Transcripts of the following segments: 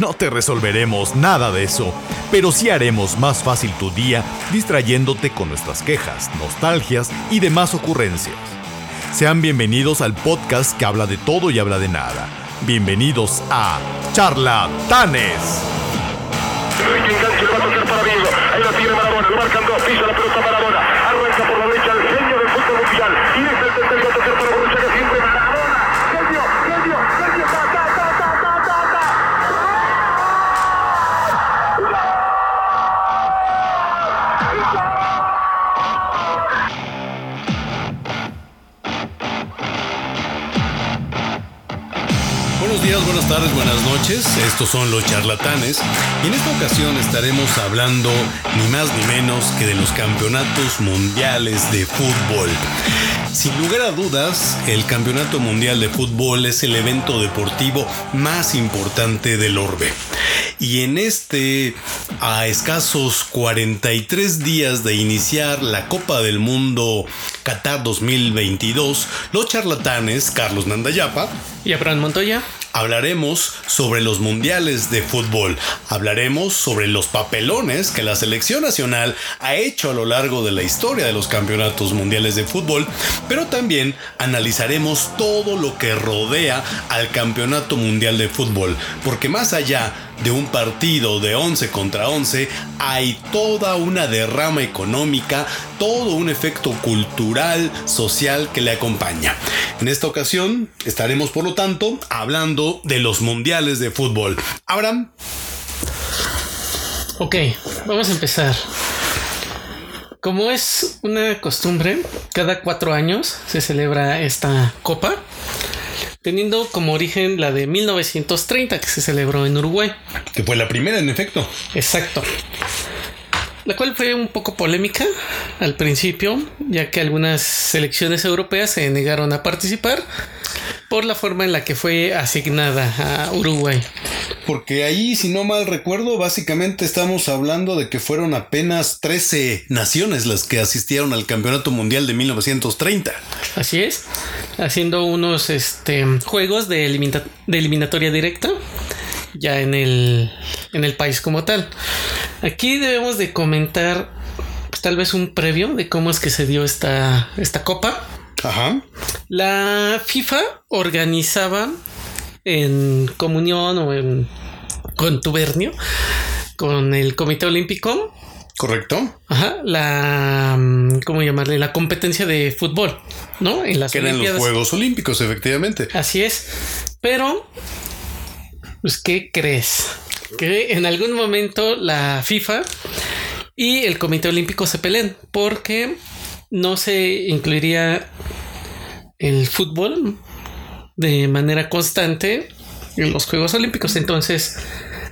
no te resolveremos nada de eso, pero sí haremos más fácil tu día distrayéndote con nuestras quejas, nostalgias y demás ocurrencias. Sean bienvenidos al podcast que habla de todo y habla de nada. Bienvenidos a Charlatanes. Tardes, buenas noches. Estos son los charlatanes y en esta ocasión estaremos hablando ni más ni menos que de los campeonatos mundiales de fútbol. Sin lugar a dudas, el Campeonato Mundial de Fútbol es el evento deportivo más importante del orbe. Y en este, a escasos 43 días de iniciar la Copa del Mundo Qatar 2022, los charlatanes Carlos Nandayapa Y Abraham Montoya. Hablaremos sobre los mundiales de fútbol. Hablaremos sobre los papelones que la selección nacional ha hecho a lo largo de la historia de los campeonatos mundiales de fútbol. Pero también analizaremos todo lo que rodea al campeonato mundial de fútbol. Porque más allá de un partido de 11 contra 11, hay toda una derrama económica, todo un efecto cultural, social que le acompaña. En esta ocasión estaremos, por lo tanto, hablando de los mundiales de fútbol. Abraham, Ok, vamos a empezar. Como es una costumbre, cada cuatro años se celebra esta copa, teniendo como origen la de 1930 que se celebró en Uruguay. que fue la primera en efecto. Exacto. La cual fue un poco polémica al principio, ya que algunas selecciones europeas se negaron a participar por la forma en la que fue asignada a Uruguay. Porque ahí, si no mal recuerdo, básicamente estamos hablando de que fueron apenas 13 naciones las que asistieron al Campeonato Mundial de 1930. Así es, haciendo unos este, juegos de, elimina- de eliminatoria directa ya en el, en el país como tal. Aquí debemos de comentar pues, tal vez un previo de cómo es que se dio esta, esta copa. Ajá. La FIFA organizaba en comunión o en contubernio con el Comité Olímpico ¿Correcto? Ajá, la mm, ¿cómo llamarle? La competencia de fútbol, ¿no? En las Que eran los. Juegos Olímpicos, efectivamente. Así es. Pero, pues, ¿qué crees? Que en algún momento la FIFA y el Comité Olímpico se peleen porque no se incluiría el fútbol de manera constante en los Juegos Olímpicos. Entonces,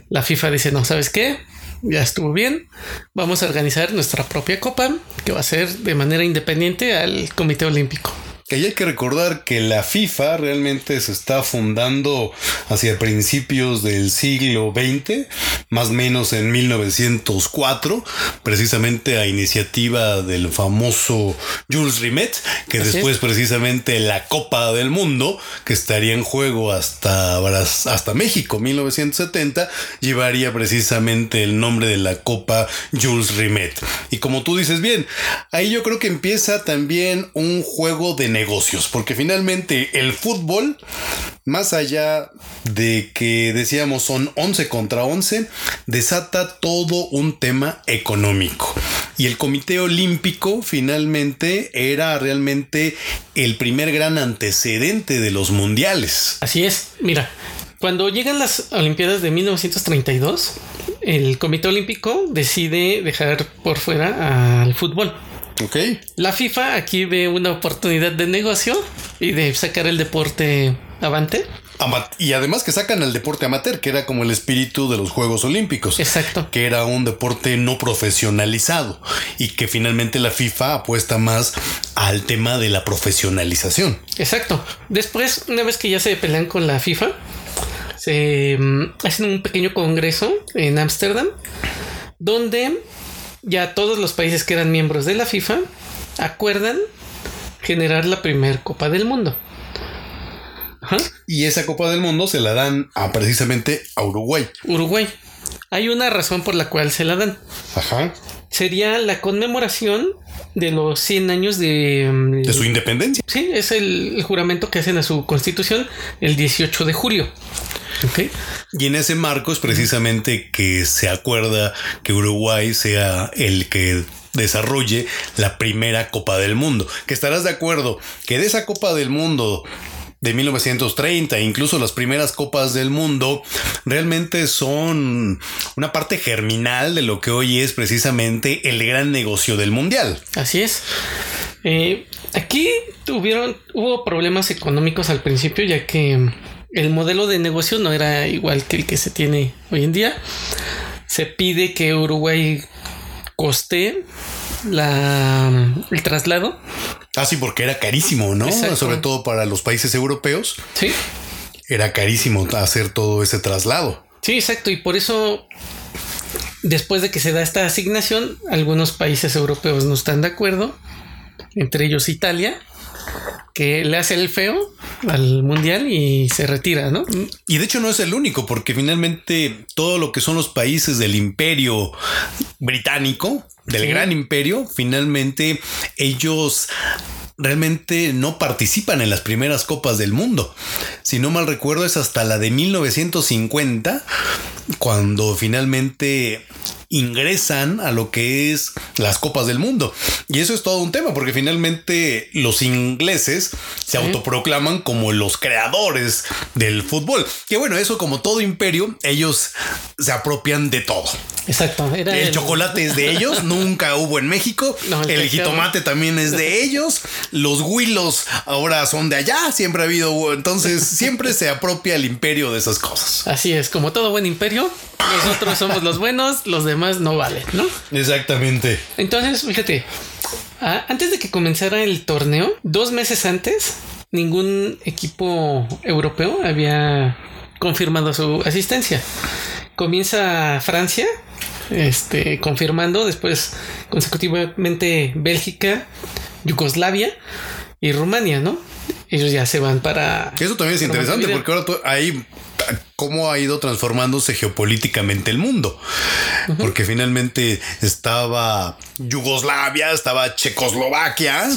la FIFA dice, no, ¿sabes qué? Ya estuvo bien. Vamos a organizar nuestra propia copa que va a ser de manera independiente al Comité Olímpico. Que hay que recordar que la FIFA realmente se está fundando hacia principios del siglo XX, más o menos en 1904, precisamente a iniciativa del famoso Jules Rimet, que Así después es. precisamente la Copa del Mundo, que estaría en juego hasta, hasta México, 1970, llevaría precisamente el nombre de la Copa Jules Rimet. Y como tú dices bien, ahí yo creo que empieza también un juego de negocios, porque finalmente el fútbol, más allá de que decíamos son 11 contra 11, desata todo un tema económico. Y el Comité Olímpico finalmente era realmente el primer gran antecedente de los mundiales. Así es, mira, cuando llegan las Olimpiadas de 1932, el Comité Olímpico decide dejar por fuera al fútbol. ¿Ok? La FIFA aquí ve una oportunidad de negocio y de sacar el deporte avante. Y además que sacan al deporte amateur, que era como el espíritu de los Juegos Olímpicos. Exacto. Que era un deporte no profesionalizado y que finalmente la FIFA apuesta más al tema de la profesionalización. Exacto. Después, una vez que ya se pelean con la FIFA, se mm, hacen un pequeño congreso en Ámsterdam, donde ya todos los países que eran miembros de la FIFA acuerdan generar la primera Copa del Mundo. Y esa Copa del Mundo se la dan a precisamente a Uruguay. Uruguay. Hay una razón por la cual se la dan. Ajá. Sería la conmemoración de los 100 años de... Mm, de su independencia. Sí, es el, juramento que hacen a su constitución el 18 de julio. Okay. Y en ese marco es precisamente que se acuerda que Uruguay sea el que desarrolle la primera Copa del Mundo. Que estarás de acuerdo que de esa Copa del Mundo de 1930, incluso las primeras copas del mundo, realmente son una parte germinal de lo que hoy es precisamente el gran negocio del mundial. Así es. Eh, aquí tuvieron, hubo problemas económicos al principio, ya que el modelo de negocio no era igual que el que se tiene hoy en día. Se pide que Uruguay coste la, el traslado. Ah, sí, porque era carísimo, ¿no? Sobre todo para los países europeos. Sí. Era carísimo hacer todo ese traslado. Sí, exacto. Y por eso, después de que se da esta asignación, algunos países europeos no están de acuerdo, entre ellos Italia, que le hace el feo al mundial y se retira, ¿no? Y de hecho no es el único, porque finalmente todo lo que son los países del imperio británico, del gran imperio, finalmente ellos realmente no participan en las primeras copas del mundo. Si no mal recuerdo es hasta la de 1950 cuando finalmente ingresan a lo que es las copas del mundo. Y eso es todo un tema, porque finalmente los ingleses se autoproclaman como los creadores del fútbol. Que bueno, eso como todo imperio, ellos se apropian de todo. Exacto. el, chocolate es de ellos, nunca hubo en México. el, jitomate también es de ellos. Los huilos ahora son de allá, siempre ha habido. Entonces, siempre se apropia el imperio de esas cosas. Así es, como todo buen imperio, nosotros somos los buenos, los demás no valen, ¿no? Exactamente. Entonces, fíjate, antes de que comenzara el torneo, dos meses antes, ningún equipo europeo había confirmado su asistencia. Comienza Francia, este, confirmando, después consecutivamente Bélgica, Yugoslavia y Rumania, ¿no? Ellos ya se van para... Eso también es interesante porque ahora hay cómo ha ido transformándose geopolíticamente el mundo. Porque finalmente estaba Yugoslavia, estaba Checoslovaquia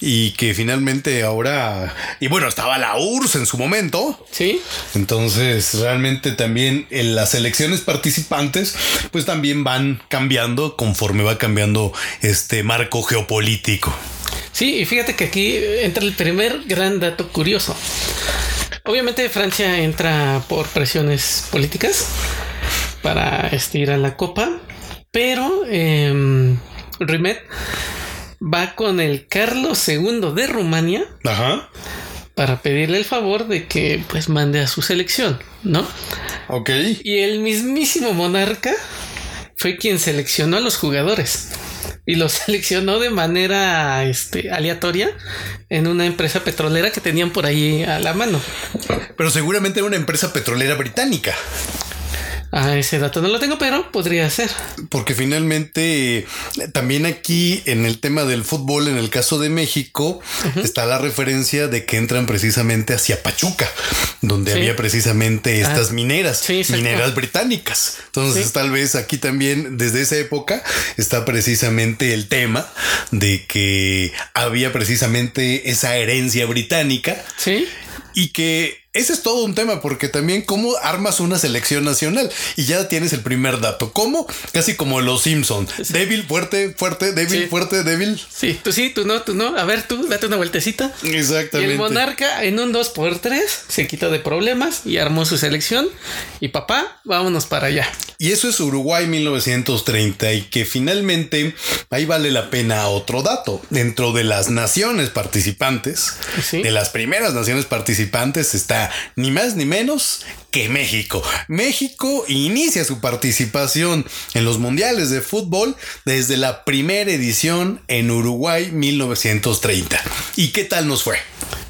y que finalmente ahora, y bueno, estaba la URSS en su momento. Sí. Entonces, realmente también en las elecciones participantes, pues también van cambiando conforme va cambiando este marco geopolítico. Sí, y fíjate que aquí entra el primer gran dato curioso. Obviamente Francia entra por presiones políticas para estirar a la copa, pero eh, Rimet va con el Carlos II de Rumania para pedirle el favor de que pues mande a su selección, ¿no? Ok. Y el mismísimo monarca fue quien seleccionó a los jugadores y lo seleccionó de manera este, aleatoria en una empresa petrolera que tenían por ahí a la mano. Pero seguramente era una empresa petrolera británica. Ah, ese dato no lo tengo, pero podría ser. Porque finalmente también aquí en el tema del fútbol, en el caso de México, está la referencia de que entran precisamente hacia Pachuca, donde había precisamente ah, estas mineras, mineras británicas. Entonces tal vez aquí también desde esa época está precisamente el tema de que había precisamente esa herencia británica. Sí. Y que ese es todo un tema porque también cómo armas una selección nacional y ya tienes el primer dato. ¿Cómo? Casi como los Simpson. Débil, fuerte, fuerte, débil, fuerte, débil. Sí, tú sí, tú no, tú no. A ver, tú date una vueltecita. Exactamente. Y el monarca en un 2 por 3 se quitó de problemas y armó su selección. Y papá, vámonos para allá. Y eso es Uruguay 1930 y que finalmente ahí vale la pena otro dato. Dentro de las naciones participantes, de las primeras naciones participantes está ni más ni menos que México. México inicia su participación en los mundiales de fútbol desde la primera edición en Uruguay 1930. ¿Y qué tal nos fue?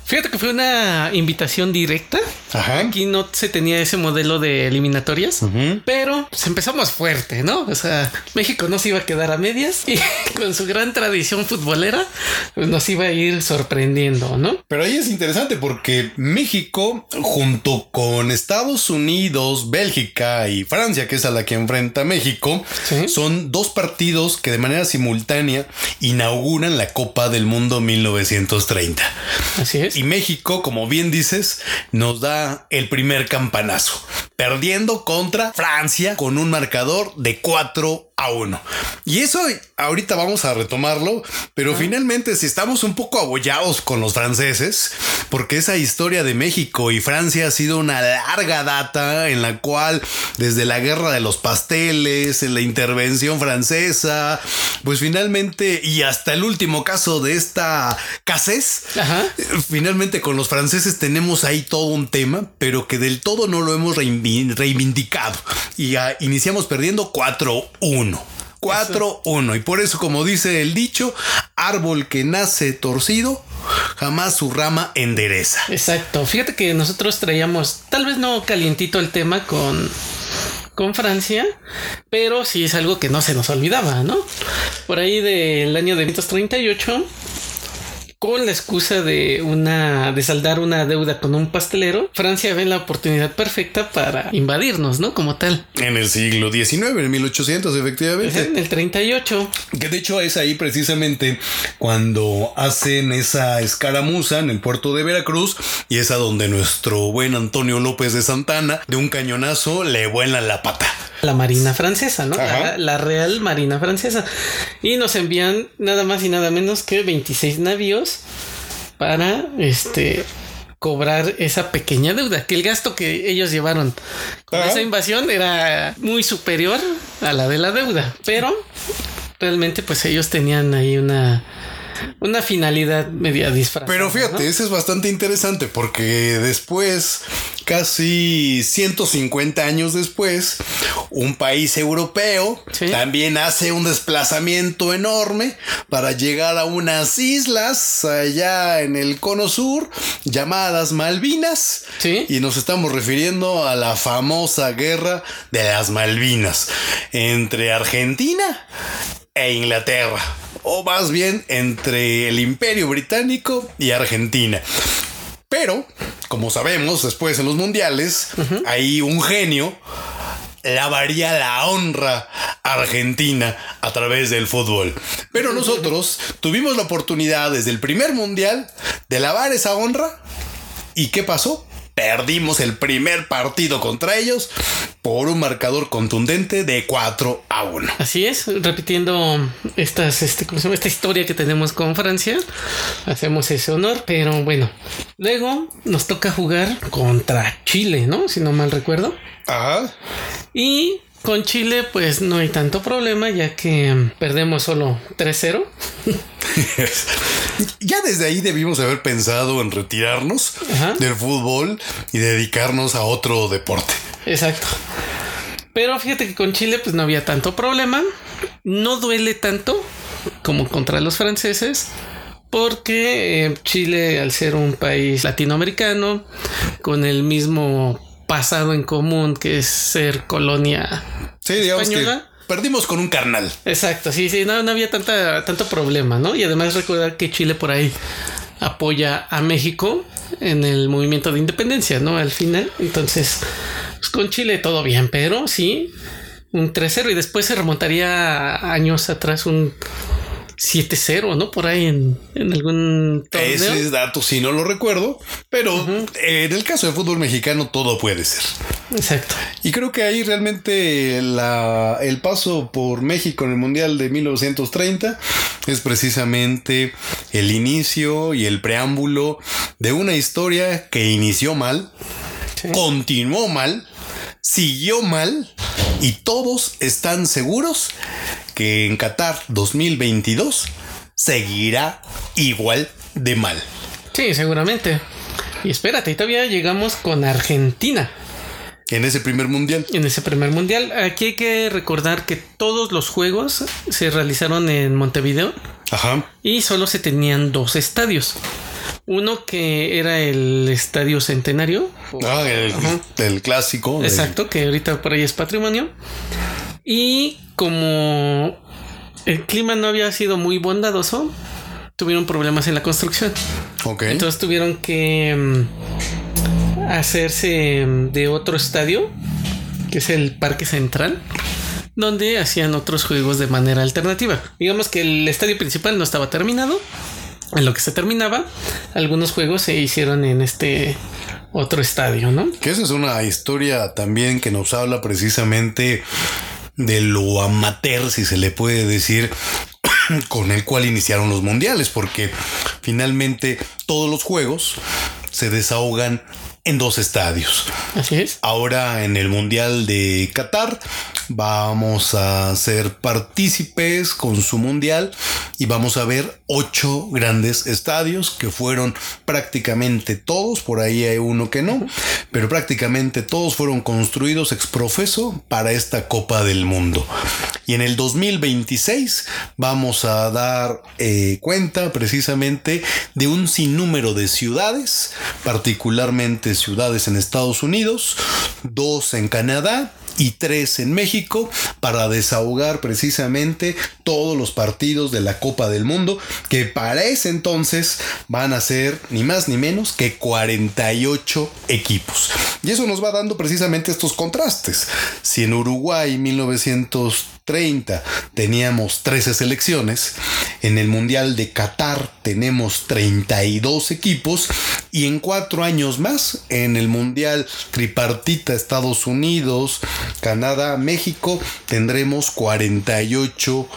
Fíjate que fue una invitación directa. Ajá. Aquí no se tenía ese modelo de eliminatorias, pero pues empezamos fuerte, ¿no? O sea, México no se iba a quedar a medias y con su gran tradición futbolera pues, nos iba a ir sorprendiendo, ¿no? Pero ahí es interesante porque México, junto con Estados Unidos, Bélgica y Francia, que es a la que enfrenta México, Sí. son dos partidos que de manera simultánea inauguran la Copa del Mundo 1930. Así es. Y México, como bien dices, nos da el primer campanazo, perdiendo contra Francia con un marcador de 4 a 1. Y eso ahorita vamos a retomarlo, pero finalmente si estamos un poco abollados con los franceses, porque esa historia de México y Francia ha sido una larga data en la cual desde la guerra de los pasteles, en la intervención francesa, pues finalmente y hasta el último caso de esta Ajá. Finalmente con los franceses tenemos ahí todo un tema, pero que del todo no lo hemos reivi- reivindicado. Y ah, iniciamos perdiendo 4-1. 4-1. Y por eso, como dice el dicho, árbol que nace torcido, jamás su rama endereza. Exacto. Fíjate que nosotros traíamos, tal vez no calientito el tema con, con Francia, pero sí es algo que no se nos olvidaba, ¿no? Por ahí del año de 1938, con la excusa de una de saldar una deuda con un pastelero, Francia ve la oportunidad perfecta para invadirnos, ¿no? Como tal. En el siglo XIX, en 1800, efectivamente. En el 38. Que de hecho es ahí precisamente cuando hacen esa escaramuza en el puerto de Veracruz y es a donde nuestro buen Antonio López de Santana de un cañonazo le vuela la pata. La Marina Francesa, ¿no? La, la Real Marina Francesa. Y nos envían nada más y nada menos que 26 navíos para este cobrar esa pequeña deuda, que el gasto que ellos llevaron con Ajá. esa invasión era muy superior a la de la deuda, pero realmente pues ellos tenían ahí una una finalidad media disfrazada. Pero fíjate, ¿no? ese es bastante interesante porque después, casi 150 años después, un país europeo Sí. también hace un desplazamiento enorme para llegar a unas islas allá en el cono sur llamadas Malvinas. Sí. Y nos estamos refiriendo a la famosa guerra de las Malvinas entre Argentina e Inglaterra. O más bien entre el Imperio Británico y Argentina. Pero, como sabemos, después en los mundiales, hay un genio lavaría la honra argentina a través del fútbol. Pero nosotros tuvimos la oportunidad desde el primer mundial de lavar esa honra. ¿Y qué pasó? Perdimos el primer partido contra ellos por un marcador contundente de 4 a 1. Así es, repitiendo estas, este, esta historia que tenemos con Francia, hacemos ese honor, pero bueno, luego nos toca jugar contra Chile, ¿no? Si no mal recuerdo. Ajá. Y con Chile, pues no hay tanto problema, ya que mm, perdemos solo 3-0. ya desde ahí debimos haber pensado en retirarnos Ajá. del fútbol y dedicarnos a otro deporte. Exacto. Pero fíjate que con Chile, pues no había tanto problema. No duele tanto como contra los franceses. Porque eh, Chile, al ser un país latinoamericano, con el mismo pasado en común que es ser colonia Sí, española. que perdimos con un carnal. Exacto, sí, sí, no, no había tanta, tanto problema, ¿no? Y además recordar que Chile por ahí apoya a México en el movimiento de independencia, ¿no? Al final, entonces, pues con Chile todo bien, pero sí, un 3-0 y después se remontaría años atrás un 7-0, ¿no? Por ahí en, en algún torneo. Ese dato sí no lo recuerdo, pero en el caso del fútbol mexicano todo puede ser. Exacto. Y creo que ahí realmente la, el paso por México en el Mundial de 1930 es precisamente el inicio y el preámbulo de una historia que inició mal, Sí. continuó mal, siguió mal y todos están seguros que en Qatar 2022 seguirá igual de mal. Sí, seguramente. Y espérate, todavía llegamos con Argentina. En ese primer mundial. En ese primer mundial. Aquí hay que recordar que todos los juegos se realizaron en Montevideo. Ajá. Y solo se tenían dos estadios. Uno que era el Estadio Centenario. Ah, el, el clásico. Exacto, que ahorita por ahí es patrimonio. Y como el clima no había sido muy bondadoso, tuvieron problemas en la construcción. Ok. Entonces tuvieron que mm, hacerse mm, de otro estadio, que es el Parque Central, donde hacían otros juegos de manera alternativa. Digamos que el estadio principal no estaba terminado. En lo que se terminaba, algunos juegos se hicieron en este otro estadio, ¿no? Que esa es una historia también que nos habla precisamente de lo amateur, si se le puede decir, con el cual iniciaron los mundiales, porque finalmente todos los juegos se desahogan en dos estadios. Así es. Ahora en el Mundial de Qatar vamos a ser partícipes con su Mundial y vamos a ver ocho grandes estadios que fueron prácticamente todos, por ahí hay uno que no, pero prácticamente todos fueron construidos ex profeso para esta Copa del Mundo. Y en el 2026 vamos a dar eh, cuenta precisamente de un sinnúmero de ciudades, particularmente ciudades en Estados Unidos, dos en Canadá y tres en México para desahogar precisamente todos los partidos de la Copa del Mundo que para ese entonces van a ser ni más ni menos que 48 equipos. Y eso nos va dando precisamente estos contrastes. Si en Uruguay 1930 teníamos 13 selecciones, en el Mundial de Qatar tenemos 32 equipos. Y en cuatro años más en el Mundial tripartita Estados Unidos, Canadá, México tendremos 48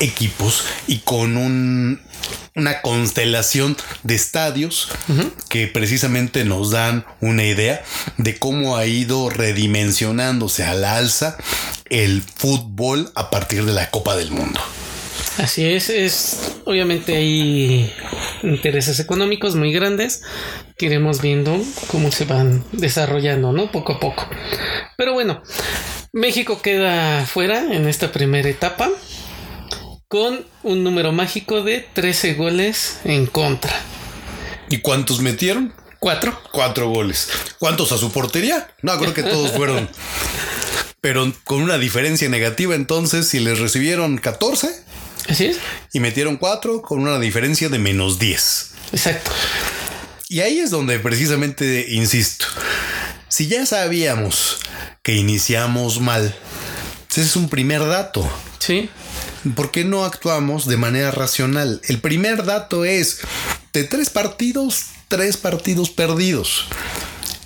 equipos. Y con un, una constelación de estadios que precisamente nos dan una idea de cómo ha ido redimensionándose al alza el fútbol a partir de la Copa del Mundo. Así es, es obviamente hay intereses económicos muy grandes que iremos viendo cómo se van desarrollando, ¿no? Poco a poco. Pero bueno, México queda fuera en esta primera etapa con un número mágico de 13 goles en contra. ¿Y cuántos metieron? Cuatro. Cuatro goles. ¿Cuántos a su portería? No, creo que todos fueron. Pero con una diferencia negativa entonces, si les recibieron 14 Así es. y metieron 4 con una diferencia de menos 10. Exacto. Y ahí es donde precisamente insisto. Si ya sabíamos que iniciamos mal, ese es un primer dato. Sí. ¿Por qué no actuamos de manera racional? El primer dato es de tres partidos, tres partidos perdidos.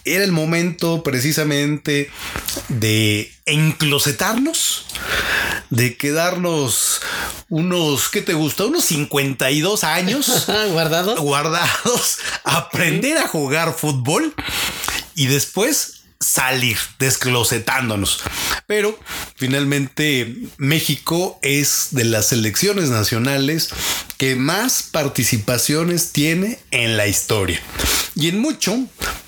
Era el momento precisamente de enclosetarnos, de quedarnos unos, ¿qué te gusta? Unos 52 años Guardado. guardados, aprender a jugar fútbol y después salir desclosetándonos. Pero finalmente México es de las selecciones nacionales que más participaciones tiene en la historia. Y en mucho,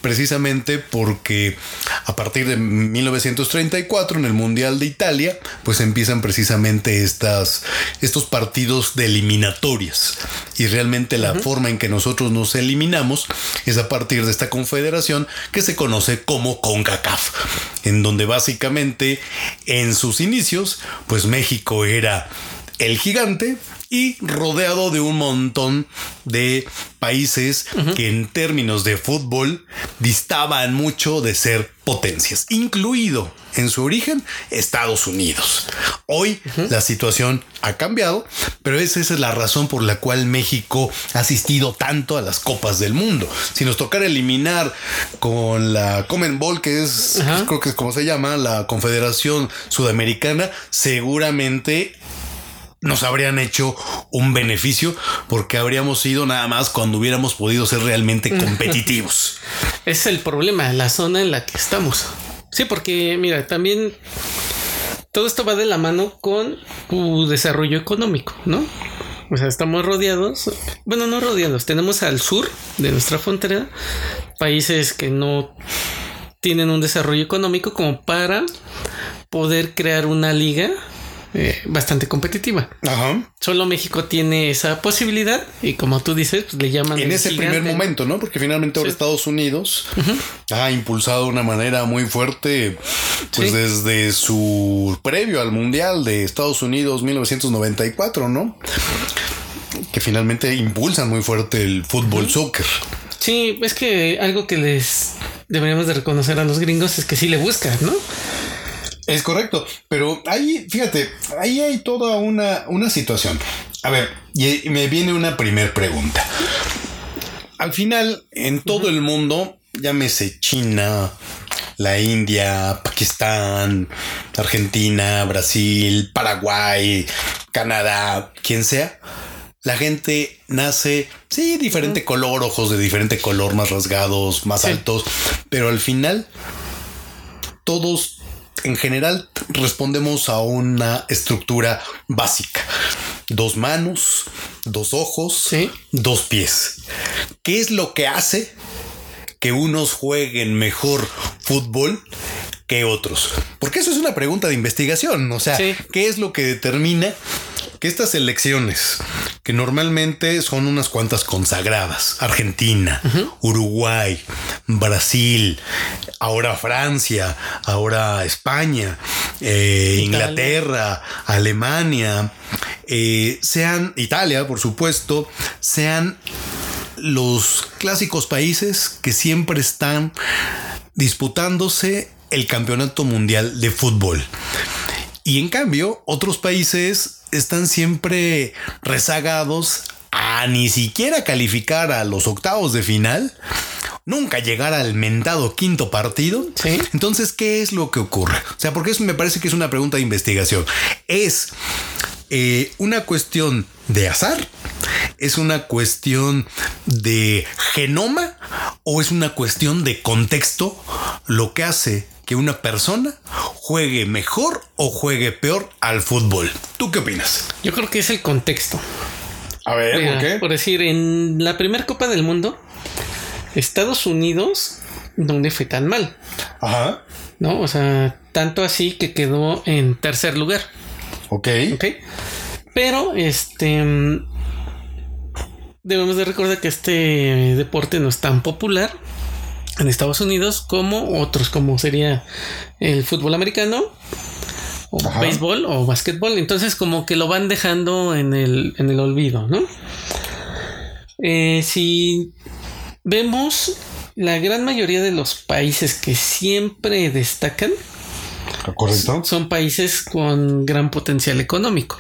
precisamente porque a partir de 1934 en el Mundial de Italia, pues empiezan precisamente estas, estos partidos de eliminatorias. Y realmente la forma en que nosotros nos eliminamos es a partir de esta confederación que se conoce como CONCACAF, en donde básicamente en sus inicios, pues México era el gigante y rodeado de un montón de países que en términos de fútbol distaban mucho de ser potencias, incluido en su origen Estados Unidos. Hoy la situación ha cambiado, pero esa es la razón por la cual México ha asistido tanto a las copas del mundo. Si nos tocara eliminar con la Common Ball, que es, creo que es como se llama, la Confederación Sudamericana, seguramente nos habrían hecho un beneficio porque habríamos ido nada más cuando hubiéramos podido ser realmente competitivos. Es el problema, la zona en la que estamos. Sí, porque mira, también todo esto va de la mano con tu desarrollo económico, ¿no? O sea, estamos rodeados. Bueno, no rodeados. Tenemos al sur de nuestra frontera países que no tienen un desarrollo económico como para poder crear una liga eh, bastante competitiva. Ajá. Solo México tiene esa posibilidad y como tú dices, pues le llaman... En ese gigante. primer momento, ¿no? Porque finalmente ahora Sí. Estados Unidos ha impulsado de una manera muy fuerte, pues Sí. desde su previo al Mundial de Estados Unidos 1994, ¿no? Que finalmente impulsan muy fuerte el fútbol soccer. Sí, es que algo que les deberíamos de reconocer a los gringos es que sí le buscan, ¿no? Es correcto, pero ahí, fíjate, ahí hay toda una, una situación. A ver, y me viene una primer pregunta. Al final, en todo el mundo, llámese China, la India, Pakistán, Argentina, Brasil, Paraguay, Canadá, quien sea, la gente nace, sí, diferente color, ojos de diferente color, más rasgados, más Sí. altos, pero al final todos en general respondemos a una estructura básica. Dos manos, dos ojos, Sí. dos pies. ¿Qué es lo que hace que unos jueguen mejor fútbol que otros? Porque eso es una pregunta de investigación. O sea, Sí. ¿qué es lo que determina que estas elecciones, que normalmente son unas cuantas consagradas, Argentina, Uruguay, Brasil, ahora Francia, ahora España, eh. Inglaterra, Alemania, eh, sean Italia, por supuesto, sean los clásicos países que siempre están disputándose el campeonato mundial de fútbol. Y en cambio, otros países están siempre rezagados a ni siquiera calificar a los octavos de final, nunca llegar al mentado quinto partido. Sí. Entonces, ¿qué es lo que ocurre? O sea, porque eso me parece que es una pregunta de investigación. Es eh, una cuestión de azar, es una cuestión de genoma o es una cuestión de contexto lo que hace que una persona juegue mejor o juegue peor al fútbol. ¿Tú qué opinas? Yo creo que es el contexto. A ver, Mira, Por decir, en la primera Copa del Mundo, Estados Unidos no le fue tan mal, Ajá. ¿no? O sea, tanto así que quedó en tercer lugar, Ok. ¿ok? Pero, este... Debemos de recordar que este deporte no es tan popular en Estados Unidos como otros, como sería el fútbol americano, o Ajá. béisbol o básquetbol. Entonces, como que lo van dejando en el, en el olvido, ¿no? Eh, si vemos la gran mayoría de los países que siempre destacan Correcto. son países con gran potencial económico.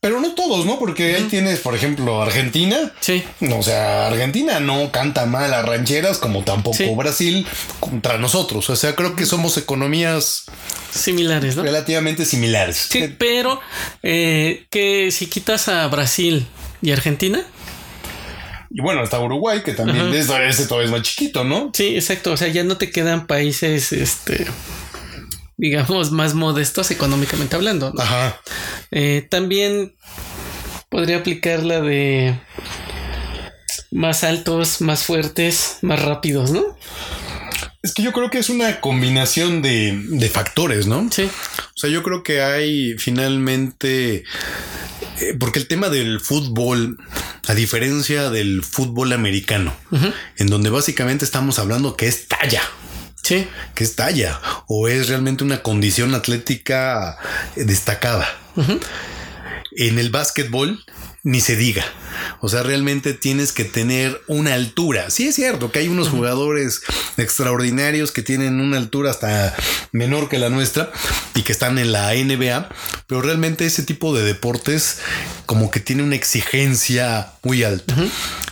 Pero no todos, ¿no? Porque ahí tienes, por ejemplo, Argentina. Sí, O sea, Argentina no canta mal a rancheras como tampoco Sí. Brasil contra nosotros. O sea, creo que somos economías similares, ¿no? relativamente similares. Sí, pero eh, que si quitas a Brasil y Argentina, Y bueno, está Uruguay, que también es, ese todavía es más chiquito, ¿no? sí, exacto, o sea, ya no te quedan países, este, digamos, más modestos económicamente hablando. ¿no? Ajá. Eh, también podría aplicar la de más altos, más fuertes, más rápidos, ¿no? Es que yo creo que es una combinación de, de factores, ¿no? Sí, O sea, yo creo que hay finalmente, eh, porque el tema del fútbol, a diferencia del fútbol americano, en donde básicamente estamos hablando que es talla, sí, que es talla, o es realmente una condición atlética destacada. En el básquetbol, ni se diga. O sea, realmente tienes que tener una altura. Sí es cierto que hay unos jugadores extraordinarios que tienen una altura hasta menor que la nuestra y que están en la NBA, pero realmente ese tipo de deportes como que tiene una exigencia muy alta.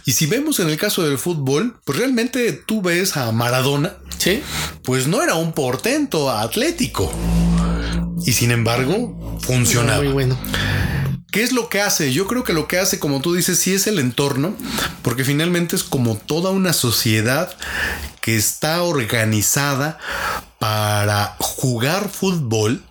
Y si vemos en el caso del fútbol, pues realmente tú ves a Maradona, sí, pues no era un portento atlético. Y sin embargo, funcionaba. muy bueno. ¿Qué es lo que hace? Yo creo que lo que hace, como tú dices, sí es el entorno, porque finalmente es como toda una sociedad que está organizada para jugar fútbol.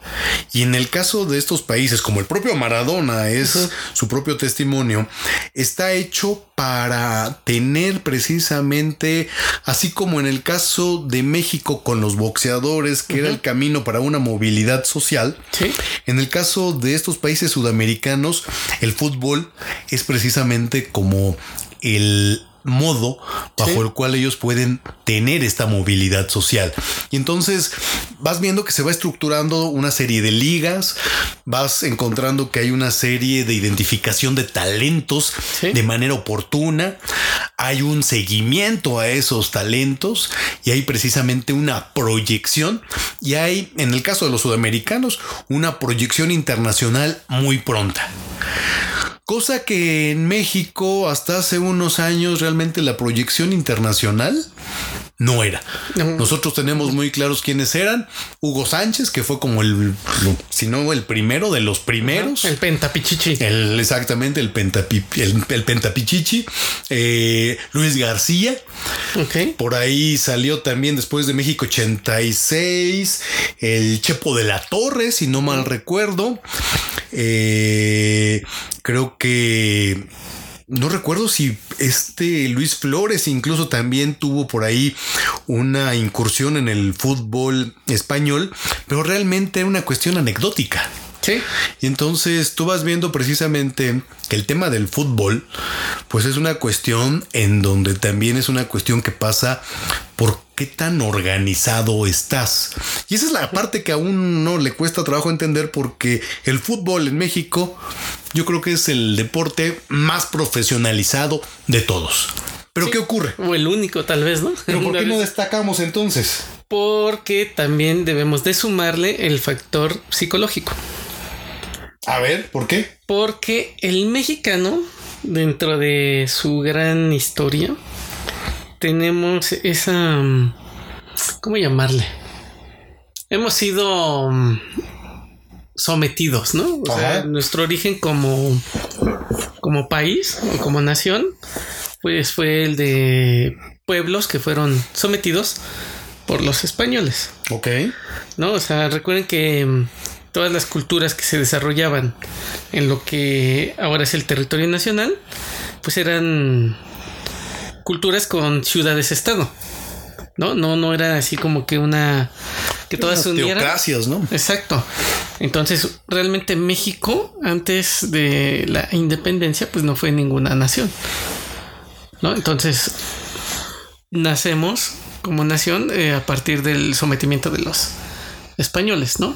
Y en el caso de estos países como el propio Maradona es su propio testimonio está hecho para tener precisamente así como en el caso de México con los boxeadores que era el camino para una movilidad social en el caso de estos países sudamericanos el fútbol es precisamente como el modo bajo el cual ellos pueden tener esta movilidad social. Y entonces vas viendo que se va estructurando una serie de ligas, vas encontrando que hay una serie de identificación de talentos de manera oportuna, hay un seguimiento a esos talentos y hay precisamente una proyección y hay, en el caso de los sudamericanos, una proyección internacional muy pronta. Cosa que en México hasta hace unos años realmente la proyección internacional no era. Nosotros tenemos muy claros quiénes eran. Hugo Sánchez, que fue como el, si no el primero de los primeros. El pentapichichi. El, exactamente, el, el, pentapichichi. Eh, Luis García. Okay. Por ahí salió también después de México 86. El Chepo de la Torre, si no mal recuerdo. Eh, creo que no recuerdo si este Luis Flores incluso también tuvo por ahí una incursión en el fútbol español, pero realmente era una cuestión anecdótica. Sí. Y entonces tú vas viendo precisamente que el tema del fútbol, pues es una cuestión en donde también es una cuestión que pasa por qué tan organizado estás. Y esa es la parte que aún no le cuesta trabajo entender porque el fútbol en México yo creo que es el deporte más profesionalizado de todos. Pero ¿qué ocurre? O el único tal vez, ¿no? Pero ¿por qué no destacamos entonces? Porque también debemos de sumarle el factor psicológico. A ver, ¿por qué? Porque el mexicano, dentro de su gran historia, tenemos esa... ¿Cómo llamarle? Hemos sido mm, sometidos, ¿no? O sea, nuestro origen como, como país o como nación, pues fue el de pueblos que fueron sometidos por los españoles. Ok. ¿No? O sea, recuerden que mm, todas las culturas que se desarrollaban en lo que ahora es el territorio nacional, pues eran culturas con ciudades-estado. ¿No? No, no era así como que una que todas se unieran. ¿no? Exacto. Entonces, realmente México, antes de la independencia, pues no fue ninguna nación. ¿No? Entonces, nacemos como nación eh, a partir del sometimiento de los españoles, ¿no?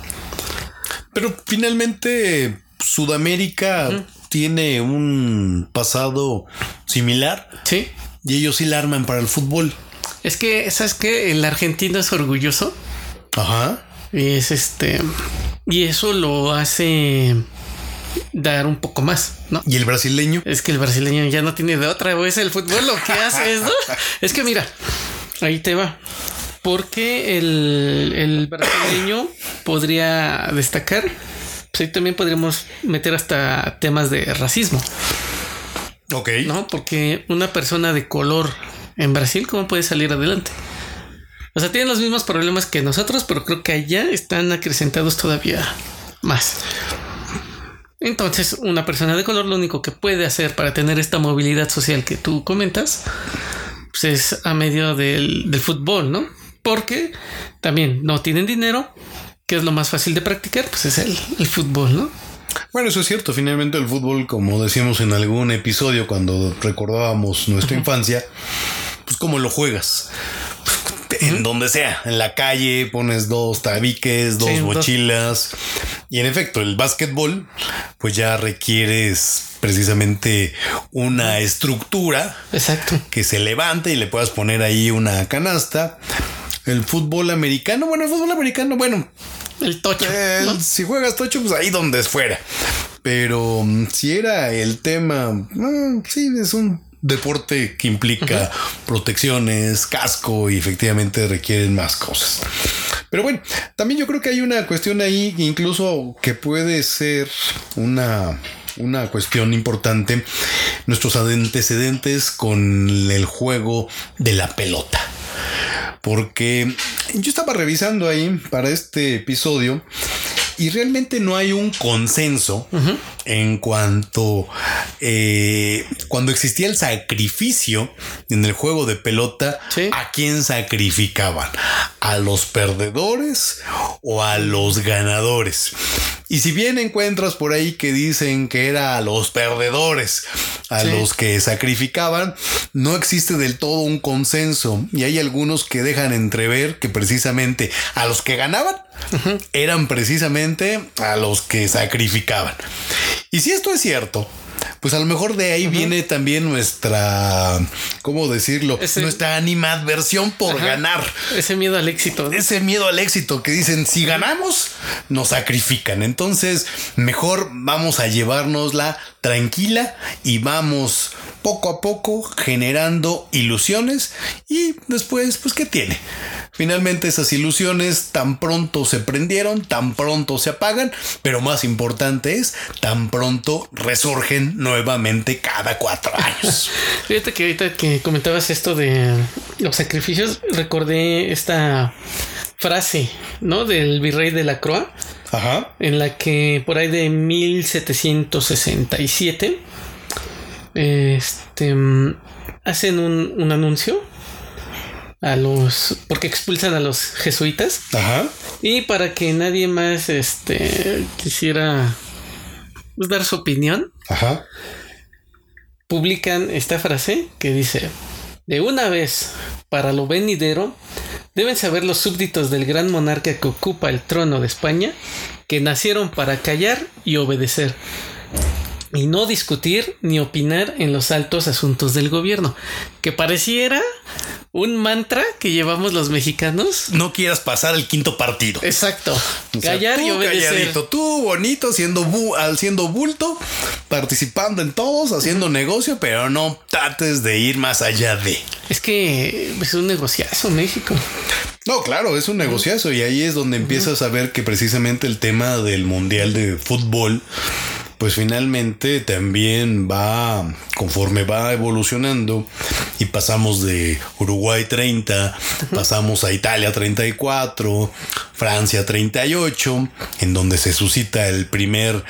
Pero finalmente Sudamérica tiene un pasado similar. Sí. Y ellos sí la arman para el fútbol. Es que, ¿sabes qué? El argentino es orgulloso. Ajá. Y es este. Y eso lo hace dar un poco más, ¿no? ¿Y el brasileño? Es que el brasileño ya no tiene de otra, o es el fútbol lo que hace, ¿no? es que mira, ahí te va porque el, el brasileño podría destacar. Pues ahí también podríamos meter hasta temas de racismo. Ok. ¿No? Porque una persona de color en Brasil, ¿cómo puede salir adelante? O sea, tienen los mismos problemas que nosotros, pero creo que allá están acrecentados todavía más. Entonces, una persona de color lo único que puede hacer para tener esta movilidad social que tú comentas, pues es a medio del, del fútbol, ¿no? Porque también no tienen dinero, que es lo más fácil de practicar, pues es el, fútbol, ¿no? Bueno, eso es cierto. Finalmente el fútbol, como decíamos en algún episodio cuando recordábamos nuestra infancia, pues como lo juegas. En donde sea, en la calle pones dos tabiques, dos mochilas. Y en efecto, el básquetbol, pues ya requieres precisamente una estructura. Exacto. Que se levante y le puedas poner ahí una canasta el fútbol americano. Bueno, el fútbol americano, bueno. El tocho. Si juegas tocho, pues ahí donde es fuera. Pero mm, si era el tema, mm, sí, es un deporte que implica protecciones, casco y efectivamente requieren más cosas. Pero bueno, también yo creo que hay una cuestión ahí, incluso que puede ser una una cuestión importante, nuestros antecedentes con el juego de la pelota. Porque yo estaba revisando ahí para este episodio y realmente no hay un consenso en cuanto eh, cuando existía el sacrificio en el juego de pelota, Sí. a quién sacrificaban, a los perdedores o a los ganadores. Y si bien encuentras por ahí que dicen que era a los perdedores, a Sí. los que sacrificaban, no existe del todo un consenso. Y hay algunos que dejan entrever que precisamente a los que ganaban eran precisamente a los que sacrificaban. Y si esto es cierto, pues a lo mejor de ahí viene también nuestra, ¿cómo decirlo? Ese- Nuestra animadversión por Ajá. ganar Ese miedo al éxito. ese miedo al éxito que dicen si ganamos nos sacrifican entonces mejor vamos a llevárnosla tranquila y vamos poco a poco generando ilusiones y después pues qué tiene finalmente esas ilusiones tan pronto se prendieron tan pronto se apagan pero más importante es tan pronto resurgen nuevamente cada cuatro años. Fíjate que ahorita que comentabas esto de los sacrificios, recordé esta frase, ¿no? Del virrey de la Croa, ajá. en la que por ahí de 1767, este, hacen un, un anuncio a los, porque expulsan a los jesuitas ajá. y para que nadie más, este, quisiera dar su opinión, ajá. Publican esta frase que dice, de una vez, para lo venidero, deben saber los súbditos del gran monarca que ocupa el trono de España, que nacieron para callar y obedecer, y no discutir ni opinar en los altos asuntos del gobierno, que pareciera un mantra que llevamos los mexicanos. no quieras pasar el quinto partido Exacto, O sea, callar y obedecer. calladito, tú bonito, siendo, bu- haciendo bulto, participando en todos, haciendo negocio, pero no trates de ir más allá de. Es que es un negociazo México. No, claro, es un negociazo y ahí es donde empiezas a ver que precisamente el tema del Mundial de Fútbol, pues finalmente también va, conforme va evolucionando y pasamos de Uruguay 30, pasamos a Italia 34, Francia 38, en donde se suscita el primer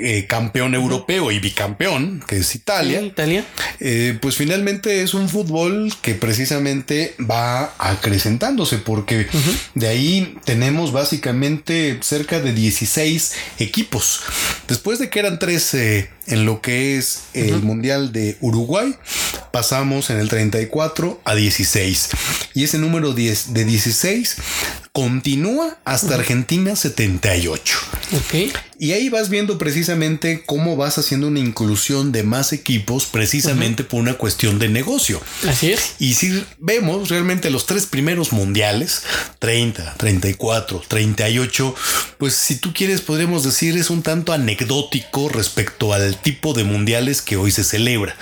eh, campeón europeo y bicampeón, que es Italia. Sí, Italia. Eh, pues finalmente es un fútbol que precisamente va acrecentándose porque de ahí tenemos básicamente cerca de 16 equipos. Después de que eran 13 en lo que es el Mundial de Uruguay, pasamos en el 34 a 16. Y ese número 10 de 16 continúa hasta Argentina 78. Ok. Y ahí vas viendo precisamente cómo vas haciendo una inclusión de más equipos precisamente por una cuestión de negocio. Así es. Y si vemos realmente los tres primeros mundiales, 30, 34, 38, pues si tú quieres podríamos decir es un tanto anecdótico respecto al tipo de mundiales que hoy se celebra.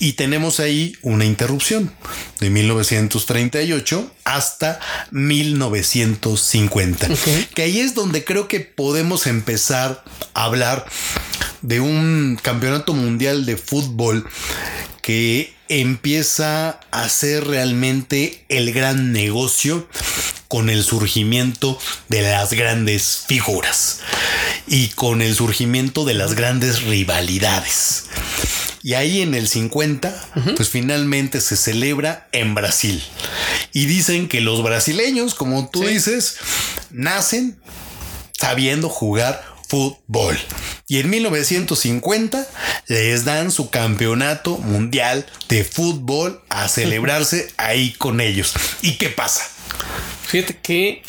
Y tenemos ahí una interrupción de 1938 hasta 1950. Ok. Que ahí es donde creo que podemos empezar a hablar de un campeonato mundial de fútbol que empieza a ser realmente el gran negocio con el surgimiento de las grandes figuras y con el surgimiento de las grandes rivalidades. Y ahí en el 50, pues finalmente se celebra en Brasil. Y dicen que los brasileños, como tú Sí. dices, nacen sabiendo jugar fútbol. Y en 1950 les dan su campeonato mundial de fútbol a celebrarse ahí con ellos. ¿Y qué pasa? Fíjate que.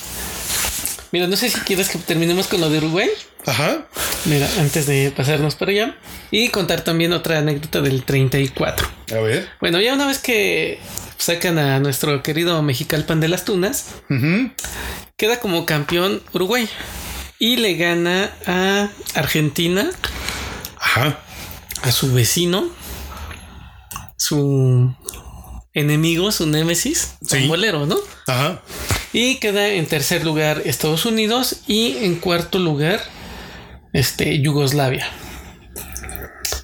Mira, no sé si quieres que terminemos con lo de Uruguay. Ajá. Mira, antes de pasarnos para allá. Y contar también otra anécdota del 34. A ver. Bueno, ya una vez que sacan a nuestro querido Mexicalpan de las Tunas, queda como campeón Uruguay. Y le gana a Argentina, Ajá. a su vecino, su enemigo, su némesis, Sí. bolero, ¿no? Ajá. Y queda en tercer lugar Estados Unidos y en cuarto lugar este, Yugoslavia.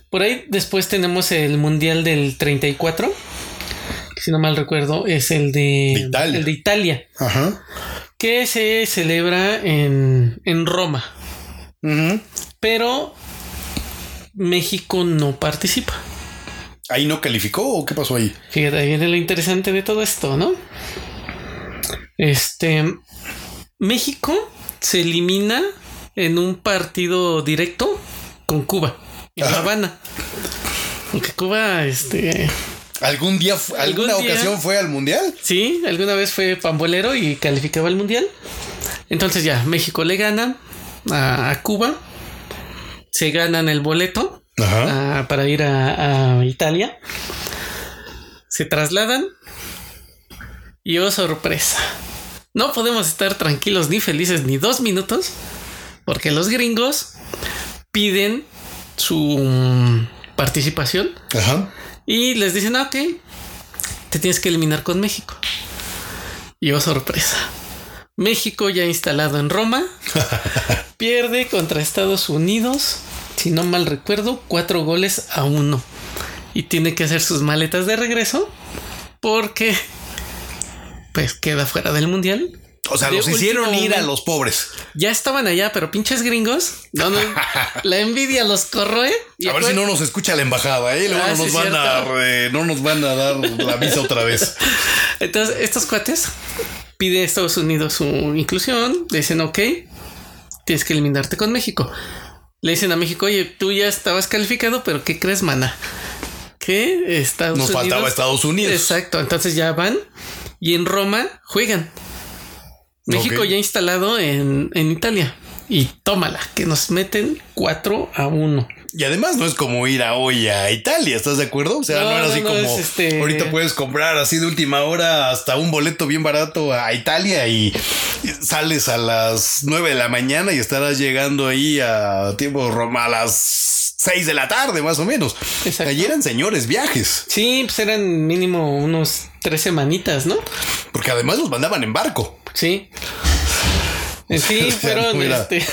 Por ahí después tenemos el Mundial del 34. si no mal recuerdo, es el de, De Italia. el de Italia, Ajá. que se celebra en, en Roma, pero México no participa. ¿Ahí no calificó o qué pasó ahí? Fíjate, ahí viene lo interesante de todo esto, ¿no? Este México se elimina en un partido directo con Cuba en La. Habana. Aunque Cuba, este, ¿Algún día, fu- ¿Algún alguna día? ocasión fue al mundial? sí, alguna vez fue pambolero y calificaba al mundial. Entonces ya, México le gana a, a Cuba. Se ganan el boleto Ajá. a- para ir a, a Italia. Se trasladan. Y oh sorpresa. No podemos estar tranquilos ni felices ni dos minutos. Porque los gringos piden su mm, participación. Ajá. Y les dicen, ah, ok, te tienes que eliminar con México. Y oh sorpresa. México ya instalado en Roma. pierde contra Estados Unidos. Si no mal recuerdo, cuatro goles a uno. Y tiene que hacer sus maletas de regreso. Porque pues queda fuera del mundial. O sea, los hicieron ir a los pobres. Ya estaban allá, pero pinches gringos. No, no, la envidia los corroe. y A ver si no nos escucha la embajada, ¿eh? Luego Ah, no, nos sí, van a, cierto. re- no nos van a dar la visa otra vez. Entonces, estos cuates pide a Estados Unidos su inclusión. Le dicen, ok, tienes que eliminarte con México. Le dicen a México, oye, tú ya estabas calificado, pero ¿qué crees, mana? Que Estados Nos Unidos. faltaba Estados Unidos. Exacto. Entonces ya van y en Roma juegan. México ya instalado en, en Italia. Y tómala, que nos meten 4 a 1. Y además no es como ir a hoy a Italia, ¿estás de acuerdo? O sea, no, No, era no, así no, como es este- ahorita puedes comprar así de última hora hasta un boleto bien barato a Italia y sales a las 9 de la mañana y estarás llegando ahí a tiempo Roma a las 6 de la tarde, más o menos. Exacto. Allí eran señores viajes, Sí, pues eran mínimo unos tres semanitas, ¿no? porque además los mandaban en barco. Sí. Eh, Sí, fueron este.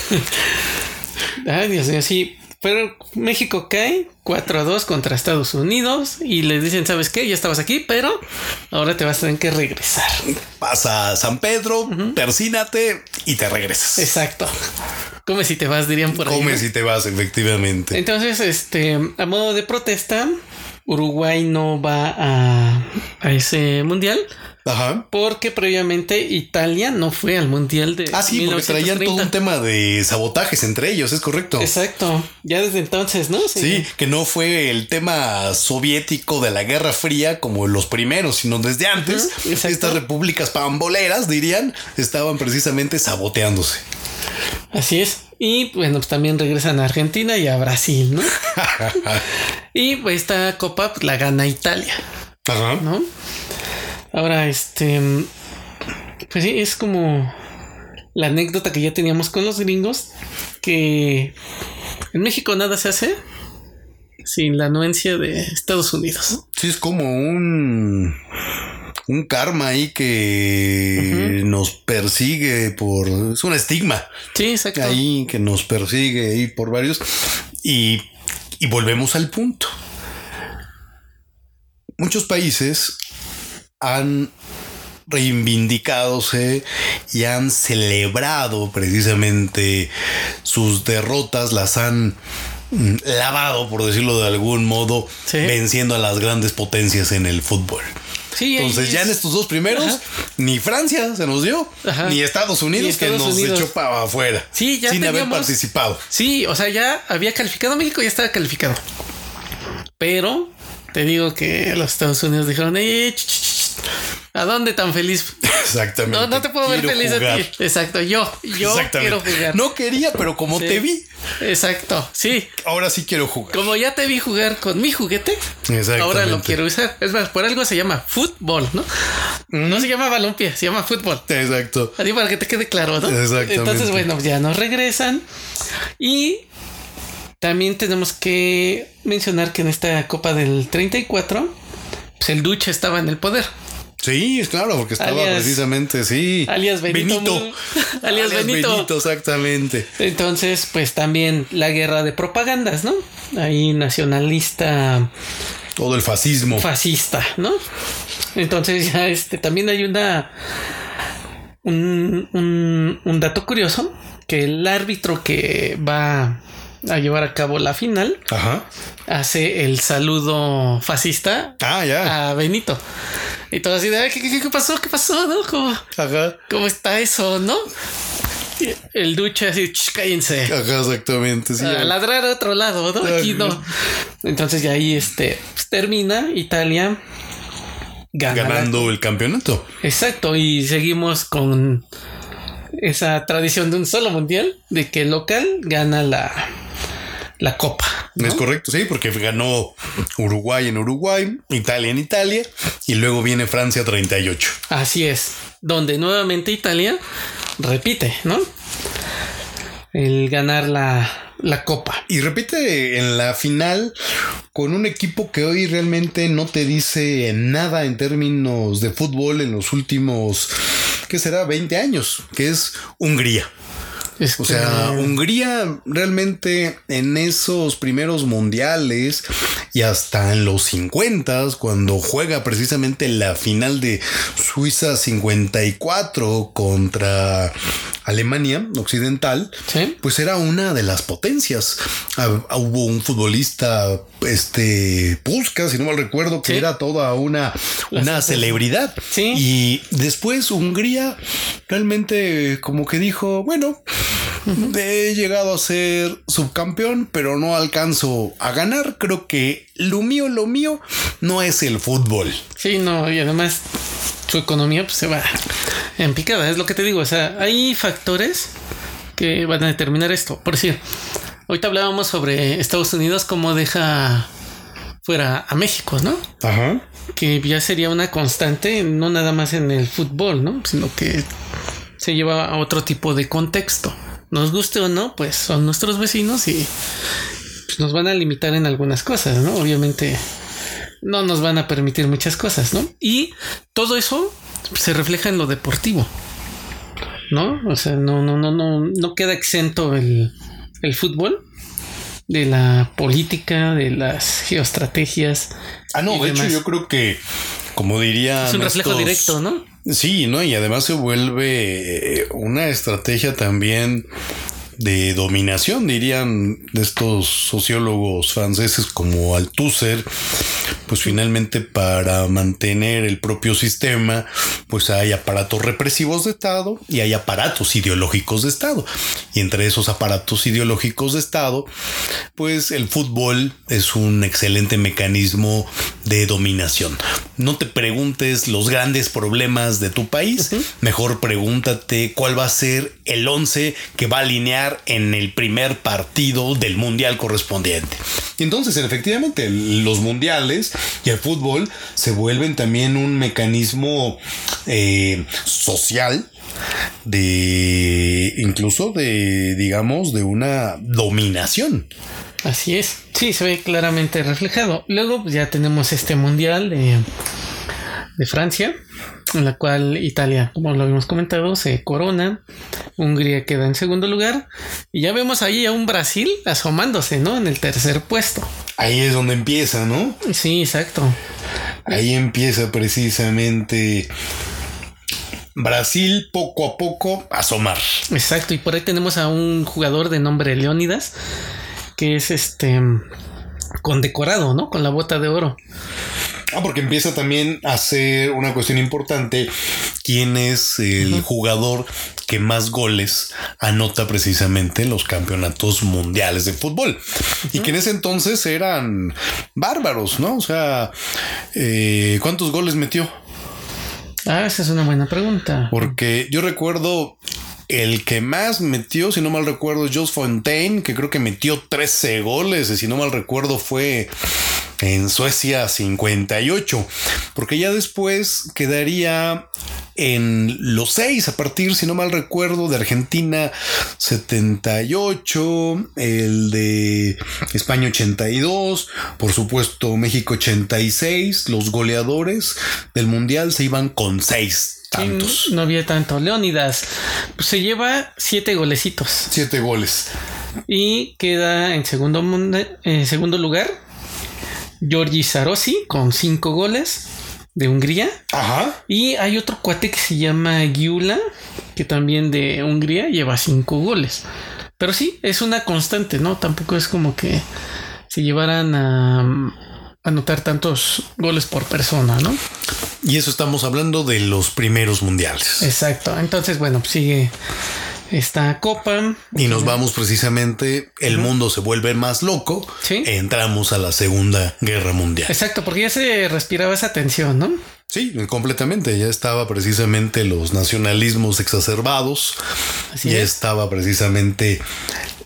Ay, Dios mío, sí. Pero México cae 4 a 2 contra Estados Unidos y les dicen, ¿sabes qué? Ya estabas aquí, pero ahora te vas a tener que regresar. Pasa a San Pedro, persínate y te regresas. Exacto. Come si te vas, dirían por ahí. Comes ¿no? y te vas, efectivamente. Entonces, este, a modo de protesta, Uruguay no va a, a ese mundial Ajá. porque previamente Italia no fue al mundial de Ah, sí, porque traían todo un 1930. tema de sabotajes entre ellos, es correcto. Exacto, ya desde entonces, ¿no? Sí, que no fue el tema soviético de la Guerra Fría como los primeros, sino desde antes. Estas repúblicas pamboleras, dirían, estaban precisamente saboteándose. Así es. Y bueno, pues también regresan a Argentina y a Brasil, ¿no? y pues, esta copa pues, la gana Italia, Ajá. ¿no? Ahora, este, pues sí, es como la anécdota que ya teníamos con los gringos, que en México nada se hace sin la anuencia de Estados Unidos. Sí, es como un. Un karma ahí que nos persigue por. Es un estigma Sí, exacto. ahí que nos persigue ahí por varios. Y, y volvemos al punto. Muchos países han reivindicadose y han celebrado precisamente sus derrotas, las han mm, lavado, por decirlo de algún modo, Sí. venciendo a las grandes potencias en el fútbol. Sí, Entonces, ya en estos dos primeros, Ajá. ni Francia se nos dio, Ajá. ni Estados Unidos Ni Estados que nos Unidos. echó para afuera. Sí, ya sin haber participado. Sí, o sea, ya había calificado México, ya estaba calificado. Pero te digo que los Estados Unidos dijeron, "Eh, ch, ch, ch, ¿a dónde tan feliz? Exactamente. No, no te puedo ver Quiero feliz jugar. a ti. Exacto, yo, yo quiero jugar. No quería, pero como Sí. te vi, Exacto, sí. ahora sí quiero jugar. Como ya te vi jugar con mi juguete, ahora lo quiero usar. Es más, por algo se llama fútbol, ¿no? No se llama balompié, se llama fútbol. Exacto. Así para que te quede claro, ¿no? Exactamente. Entonces, bueno, ya nos regresan. Y también tenemos que mencionar que en esta Copa del 34, pues el Duche estaba en el poder. Sí, es claro, porque estaba Alias- precisamente, sí. alias Benito Mu- alias Benito. exactamente. Entonces, pues también la guerra de propagandas, ¿no? Ahí nacionalista, Todo el fascismo. fascista, ¿no? Entonces ya este también hay una un, un, un dato curioso que el árbitro que va a llevar a cabo la final Ajá. hace el saludo fascista Ah, ya. a Benito. Y todo así de "Ay, ¿qué, qué, qué pasó? ¿Qué pasó? ¿No? ¿Cómo, Ajá. cómo está eso? ¿No? El duche así, "Ch, cállense. Ajá, exactamente. Sí, a ladrar a otro lado, ¿no? Aquí no. Entonces ya ahí este pues, termina Italia ganando el campeonato. Exacto, y seguimos con esa tradición de un solo mundial, de que el local gana la, la copa. ¿no? Es correcto, sí, porque ganó Uruguay en Uruguay, Italia en Italia y luego viene Francia 38. Así es, donde nuevamente Italia repite, ¿no? El ganar la, la copa. Y repite en la final con un equipo que hoy realmente no te dice nada en términos de fútbol en los últimos, ¿qué será? 20 años, que es Hungría. Es O sea, que- Hungría realmente en esos primeros mundiales y hasta en los 50, cuando juega precisamente la final de Suiza 54 contra Alemania Occidental, Sí. pues era una de las potencias. Ah, hubo un futbolista, este, Puskas, si no mal recuerdo, que Sí. era toda una, una celebridad. Sí. Y después Hungría realmente como que dijo, bueno, he llegado a ser subcampeón, pero no alcanzo a ganar. Creo que lo mío, lo mío no es el fútbol. Sí, no, y además su economía pues, se va en picada, es lo que te digo. O sea, hay factores que van a determinar esto. Por decir, ahorita hablábamos sobre Estados Unidos, cómo deja fuera a México, ¿no? Ajá. Que ya sería una constante, no nada más en el fútbol, ¿no? Sino que se lleva a otro tipo de contexto. Nos guste o no, pues son nuestros vecinos y pues, nos van a limitar en algunas cosas, ¿no? Obviamente no nos van a permitir muchas cosas, ¿no? Y todo eso se refleja en lo deportivo, ¿no? O sea, no, no, no, no, no queda exento el, el fútbol de la política, de las geoestrategias. Ah, no, de hecho yo creo que, como diría... Es un reflejo directo, ¿no? Sí, ¿no? Y además se vuelve eh, una estrategia también de dominación, dirían estos sociólogos franceses como Althusser, pues finalmente para mantener el propio sistema, pues hay aparatos represivos de Estado y hay aparatos ideológicos de Estado. Y entre esos aparatos ideológicos de Estado, pues el fútbol es un excelente mecanismo de dominación. No te preguntes los grandes problemas de tu país, mejor pregúntate cuál va a ser el 11 que va a alinear en el primer partido del mundial correspondiente. Y entonces, efectivamente, los mundiales y el fútbol se vuelven también un mecanismo eh, social de incluso de digamos de una dominación. Así es. Sí, se ve claramente reflejado. Luego ya tenemos este mundial de, de Francia, en la cual Italia, como lo habíamos comentado, se corona. Hungría queda en segundo lugar. Y ya vemos ahí a un Brasil asomándose, ¿no? En el tercer puesto. Ahí es donde empieza, ¿no? Sí, exacto. Ahí empieza precisamente Brasil poco a poco a asomar. Exacto. Y por ahí tenemos a un jugador de nombre Leónidas, que es este condecorado, ¿no? Con la bota de oro. Ah, porque empieza también a ser una cuestión importante quién es el jugador que más goles anota precisamente en los campeonatos mundiales de fútbol. Y que en ese entonces eran bárbaros, ¿no? O sea, eh, ¿cuántos goles metió? Ah, esa es una buena pregunta. Porque yo recuerdo el que más metió, si no mal recuerdo, Jules Fontaine, que creo que metió 13 goles, y si no mal recuerdo fue en Suecia 58, porque ya después quedaría en los seis a partir, si no mal recuerdo, de Argentina 78, el de España 82, por supuesto México 86, los goleadores del Mundial se iban con seis tantos. No había tanto. Leónidas pues, se lleva siete golecitos Siete goles. y queda en segundo, en segundo lugar. Giorgi Sarossi con cinco goles. de Hungría. Ajá. Y hay otro cuate que se llama Giula, que también de Hungría lleva cinco goles. Pero sí, es una constante, ¿no? Tampoco es como que se llevaran a anotar tantos goles por persona, ¿no? Y eso estamos hablando de los primeros mundiales. Exacto. Entonces, bueno, pues sigue esta copa. Y nos vamos precisamente, el mundo se vuelve más loco. Sí. Entramos a la Segunda Guerra Mundial. Exacto, porque ya se respiraba esa tensión, ¿no? Sí, completamente. Ya estaba precisamente los nacionalismos exacerbados. Así ya es. estaba precisamente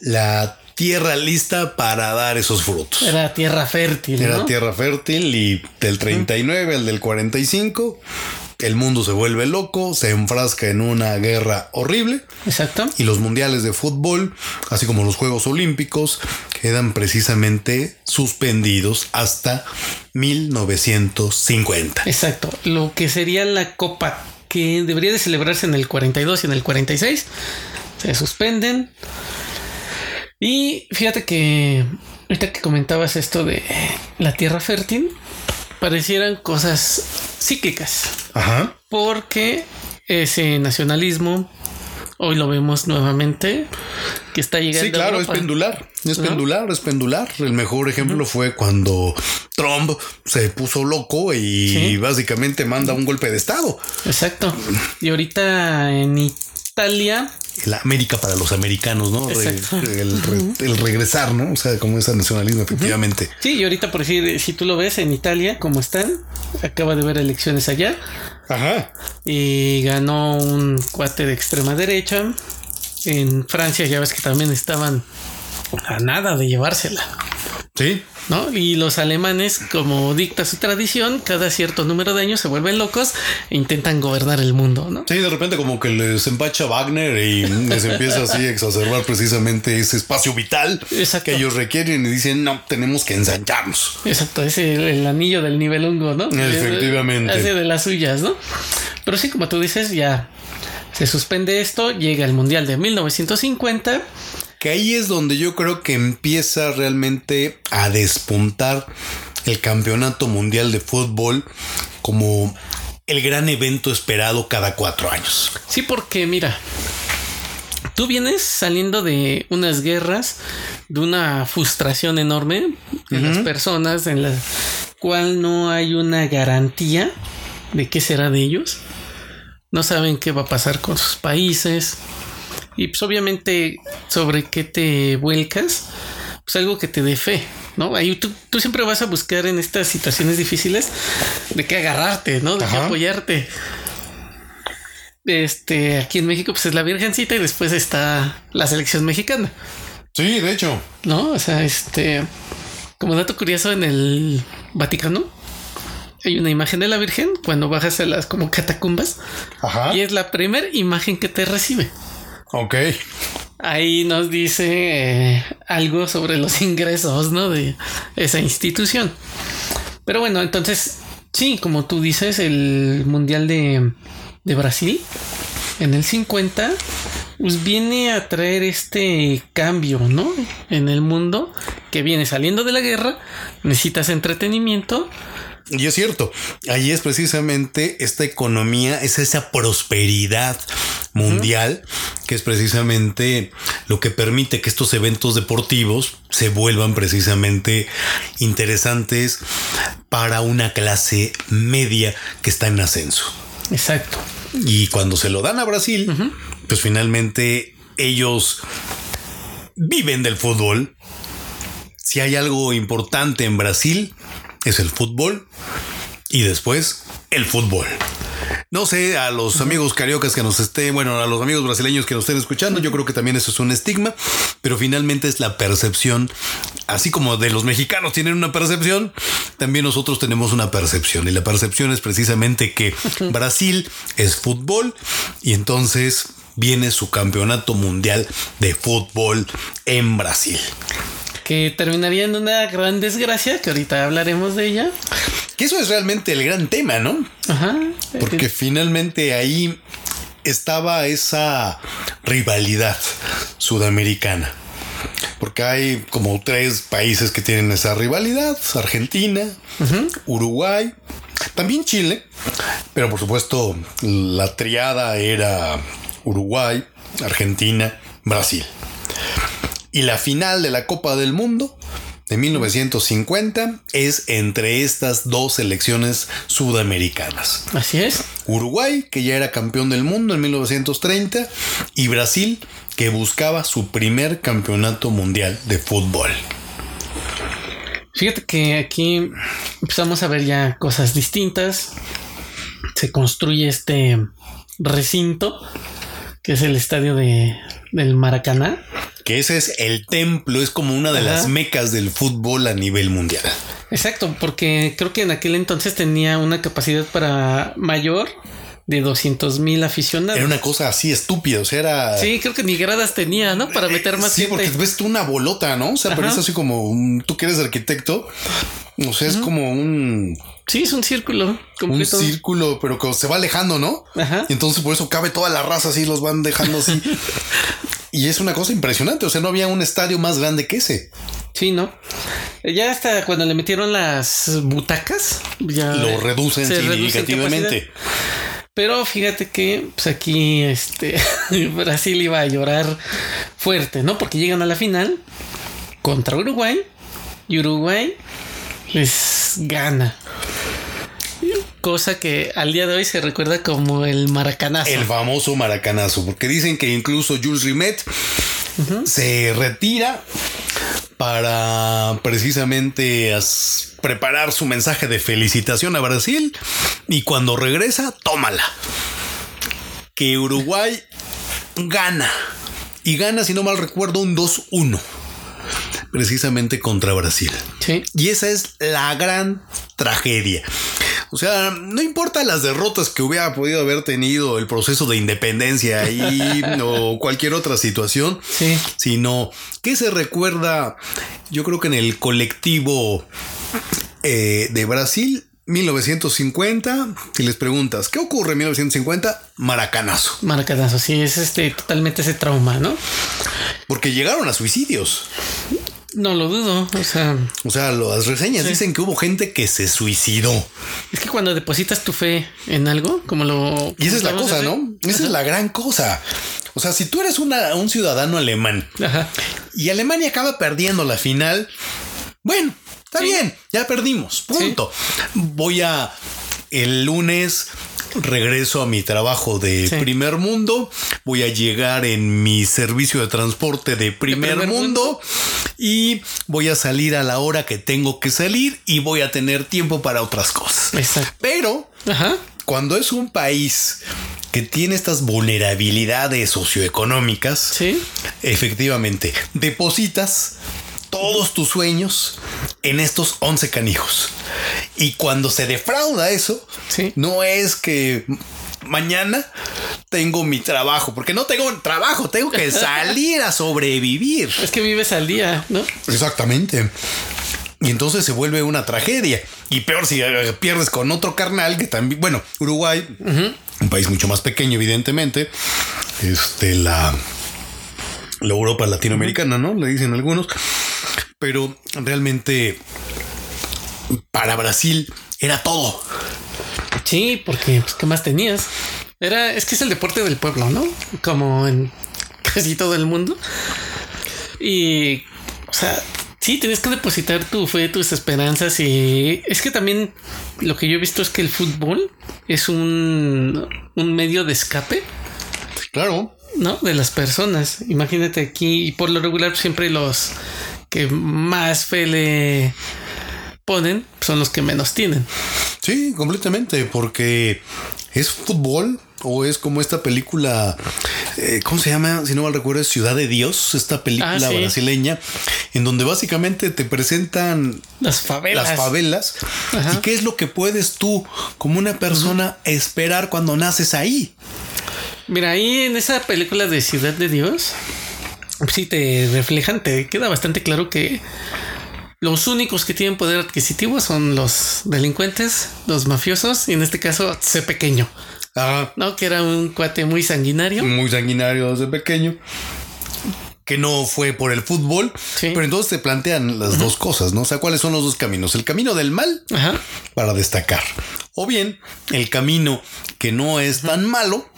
la tierra lista para dar esos frutos. Era tierra fértil. Era ¿no? tierra fértil y del 39 al del 45 el mundo se vuelve loco, se enfrasca en una guerra horrible Exacto. y los mundiales de fútbol, así como los Juegos Olímpicos, quedan precisamente suspendidos hasta 1950. Exacto. Lo que sería la copa que debería de celebrarse en el 42 y en el 46 se suspenden. Y fíjate que ahorita que comentabas esto de la tierra fértil, parecieran cosas cíclicas. Ajá. Porque ese nacionalismo, hoy lo vemos nuevamente, que está llegando. Sí, a claro, es pendular. Es ¿No? pendular, es pendular. El mejor ejemplo fue cuando Trump se puso loco y Sí. básicamente manda un golpe de Estado. Exacto. Y ahorita en Italia, La América para los americanos, ¿no? Re- Exacto. el, re- el regresar, ¿no? O sea, como ese nacionalismo, efectivamente. sí, y ahorita por decir, si tú lo ves en Italia, como están, acaba de haber elecciones allá Ajá. y ganó un cuate de extrema derecha. En Francia ya ves que también estaban a nada de llevársela. Sí. ¿no? Y los alemanes, como dicta su tradición, cada cierto número de años se vuelven locos e intentan gobernar el mundo, ¿no? Sí, de repente como que les empacha Wagner y les empieza así a exacerbar precisamente ese espacio vital Exacto. que ellos requieren y dicen, no, tenemos que ensancharnos. Exacto, es el, el anillo del nivelungo, ¿no? Efectivamente. Hace de las suyas, ¿no? Pero sí, como tú dices, ya se suspende esto, llega el Mundial de 1950. Que ahí es donde yo creo que empieza realmente a despuntar el campeonato mundial de fútbol como el gran evento esperado cada cuatro años. Sí, porque mira, tú vienes saliendo de unas guerras, de una frustración enorme en las personas, en la cual no hay una garantía de qué será de ellos. No saben qué va a pasar con sus países. Y pues obviamente sobre qué te vuelcas, pues algo que te dé fe, ¿no? Ahí tú, tú siempre vas a buscar en estas situaciones difíciles de qué agarrarte, ¿no? De qué apoyarte. Este, aquí en México, pues es la Virgencita y después está la selección mexicana, Sí, de hecho. ¿no? O sea, este, como dato curioso, en el Vaticano hay una imagen de la Virgen cuando bajas a las como catacumbas Ajá. y es la primera imagen que te recibe. Ok. Ahí nos dice eh, algo sobre los ingresos, ¿no? De esa institución. Pero bueno, entonces, sí, como tú dices, el Mundial de, de Brasil en el 50, pues viene a traer este cambio, ¿no? En el mundo que viene saliendo de la guerra, necesitas entretenimiento. Y es cierto, ahí es precisamente esta economía, es esa prosperidad mundial, que es precisamente lo que permite que estos eventos deportivos se vuelvan precisamente interesantes para una clase media que está en ascenso. Exacto. Y cuando se lo dan a Brasil, pues finalmente ellos viven del fútbol. Si hay algo importante en Brasil, es el fútbol. Y después, el fútbol. No sé, a los amigos cariocas que nos estén, bueno, a los amigos brasileños que nos estén escuchando, yo creo que también eso es un estigma, pero finalmente es la percepción, así como de los mexicanos tienen una percepción, también nosotros tenemos una percepción. Y la percepción es precisamente que Brasil es fútbol y entonces viene su campeonato mundial de fútbol en Brasil. Que terminaría en una gran desgracia, que ahorita hablaremos de ella. Que eso es realmente el gran tema, ¿no? Ajá. Porque finalmente ahí estaba esa rivalidad sudamericana. Porque hay como tres países que tienen esa rivalidad. Argentina, Uruguay. También Chile, pero por supuesto la triada era Uruguay, Argentina, Brasil. Y la final de la Copa del Mundo de 1950 es entre estas dos selecciones sudamericanas. Así es. Uruguay, que ya era campeón del mundo en 1930, y Brasil, que buscaba su primer campeonato mundial de fútbol. Fíjate que aquí empezamos a ver ya cosas distintas. Se construye este recinto, que es el estadio de, del Maracaná. Que ese es el templo, es como una de Ajá. las mecas del fútbol a nivel mundial. Exacto, porque creo que en aquel entonces tenía una capacidad para mayor de 200 mil aficionados. Era una cosa así estúpida, o sea, era... Sí, creo que ni gradas tenía, ¿no? Para meter más Sí, gente. porque ves tú una bolota, ¿no? O sea, pero es así como un- tú que eres arquitecto, o sea, es como un, Sí, es un círculo un completo. círculo, pero que se va alejando, ¿no? Ajá. Y entonces por eso cabe toda la raza así, los van dejando así. y es una cosa impresionante, o sea, no había un estadio más grande que ese. Sí, ¿no? Ya hasta cuando le metieron las butacas, ya Lo reducen significativamente. Pero fíjate que pues aquí este Brasil iba a llorar fuerte, ¿no? Porque llegan a la final contra Uruguay y Uruguay les gana. Cosa que al día de hoy se recuerda como el maracanazo. El famoso maracanazo, porque dicen que incluso Jules Rimet se retira para precisamente preparar su mensaje de felicitación a Brasil y cuando regresa, tómala. Que Uruguay gana y gana, si no mal recuerdo, un 2-1 precisamente contra Brasil. Sí. Y esa es la gran tragedia. O sea, no importa las derrotas que hubiera podido haber tenido el proceso de independencia ahí o cualquier otra situación, Sí. sino que se recuerda, yo creo que en el colectivo eh, de Brasil, 1950, si les preguntas, ¿qué ocurre en 1950? Maracanazo. Maracanazo, sí, es este totalmente ese trauma, ¿no? Porque llegaron a suicidios. No lo dudo. O sea, O sea, las reseñas dicen que hubo gente que se suicidó. es que cuando depositas tu fe en algo, como lo. Y esa es la cosa, ¿no? Esa es la gran cosa. O sea, si tú eres una- un ciudadano alemán Ajá. y Alemania acaba perdiendo la final, bueno, está Sí. bien, ya perdimos, punto. Voy a el lunes regreso a mi trabajo de Sí. primer mundo, voy a llegar en mi servicio de transporte de primer, primer mundo, mundo. y voy a salir a la hora que tengo que salir y voy a tener tiempo para otras cosas. Exacto. Pero Ajá. cuando es un país que tiene estas vulnerabilidades socioeconómicas, Sí. efectivamente, depositas todos tus sueños en estos 11 canijos. Y cuando se defrauda eso, Sí. no es que mañana tengo mi trabajo, porque no tengo trabajo, tengo que salir a sobrevivir. Es que vives al día, ¿no? Exactamente. Y entonces se vuelve una tragedia. Y peor si eh, pierdes con otro carnal que también, bueno, Uruguay, un país mucho más pequeño, evidentemente. Este, la, la Europa latinoamericana, ¿no? Le dicen algunos. Pero realmente para Brasil era todo. Sí, porque pues, ¿qué más tenías? Era, es que es el deporte del pueblo, ¿no? Como en casi todo el mundo. Y, o sea, sí, tienes que depositar tu fe, tus esperanzas y es que también lo que yo he visto es que el fútbol es un, un medio de escape, Claro. ¿No? De las personas. Imagínate aquí, y por lo regular siempre los que más fe le ponen son los que menos tienen. Sí, completamente, porque es fútbol o es como esta película, eh, ¿cómo se llama? Si no mal recuerdo, es Ciudad de Dios, esta película Ah, sí. brasileña, en donde básicamente te presentan Las favelas. las favelas Ajá. y qué es lo que puedes tú como una persona esperar cuando naces ahí. Mira, ahí en esa película de Ciudad de Dios, sí te reflejan, te queda bastante claro que los únicos que tienen poder adquisitivo son los delincuentes, los mafiosos, y en este caso C pequeño, Ah, ¿no? Que era un cuate muy sanguinario. muy sanguinario desde pequeño. Que no fue por el fútbol, Sí. pero entonces te plantean las dos cosas, ¿no? O sea, ¿cuáles son los dos caminos? El camino del mal Ajá. para destacar. O bien el camino que no es tan malo,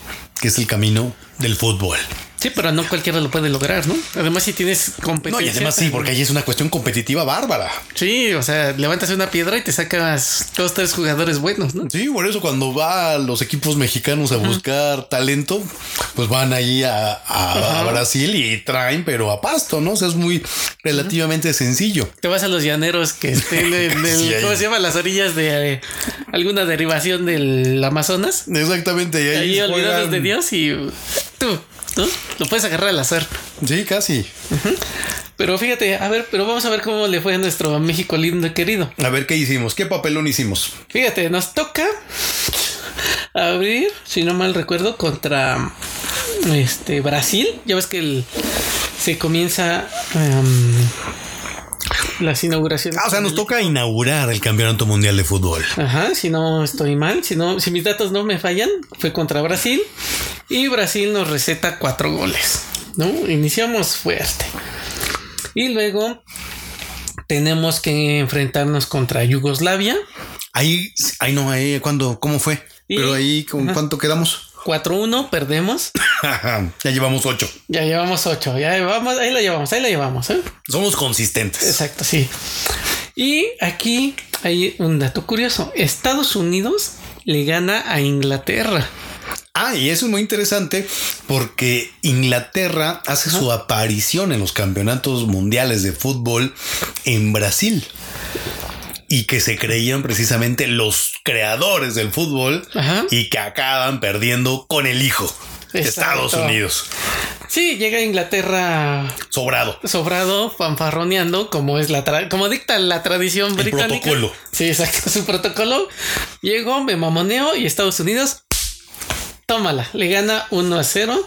que es el camino del fútbol. Sí, pero no cualquiera lo puede lograr, ¿no? Además, si tienes competencia. No, y además sí, porque ahí es una cuestión competitiva bárbara. Sí, o sea, levantas una piedra y te sacas dos, tres jugadores buenos, ¿no? Sí, por eso cuando va los equipos mexicanos a buscar talento, pues van ahí a, a- a Brasil y traen, pero a pasto, ¿no? O sea, es muy relativamente sencillo. Te vas a los llaneros que estén en el, Sí. ¿cómo se llama? Las orillas de eh, alguna derivación del Amazonas. Exactamente. Y ahí, Ahí olvidados de Dios y tú, ¿no? Lo puedes agarrar al azar. Sí, casi. Pero fíjate, a ver, pero vamos a ver cómo le fue a nuestro México lindo y querido. A ver qué hicimos, qué papelón hicimos. Fíjate, nos toca abrir, si no mal recuerdo, contra este Brasil. Ya ves que el- se comienza em, las inauguraciones. Ah, o sea, nos toca inaugurar el Campeonato Mundial de Fútbol. Ajá, si no estoy mal, si no, si mis datos no me fallan, fue contra Brasil y Brasil nos receta cuatro goles. ¿No? Iniciamos fuerte. Y luego tenemos que enfrentarnos contra Yugoslavia. Ahí, ahí no, ahí, ¿cuándo? ¿Cómo fue? Y- Pero ahí, ¿con Ajá. cuánto quedamos? 4-1, perdemos. ya llevamos ocho. Ya llevamos 8, ya llevamos, ahí la llevamos, ahí la llevamos. ¿eh? Somos consistentes. Exacto, sí. Y aquí hay un dato curioso. Estados Unidos le gana a Inglaterra. Ah, y eso es muy interesante porque Inglaterra hace su aparición en los campeonatos mundiales de fútbol en Brasil. Y que se creían precisamente los creadores del fútbol Ajá. y que acaban perdiendo con el hijo. Exacto. Estados Unidos. Sí, llega a Inglaterra Sobrado. sobrado, fanfarroneando, como es la tra- como dicta la tradición El británica. protocolo. Sí, exacto, su protocolo. Llegó, me mamoneo y Estados Unidos, tómala, le gana 1 a 0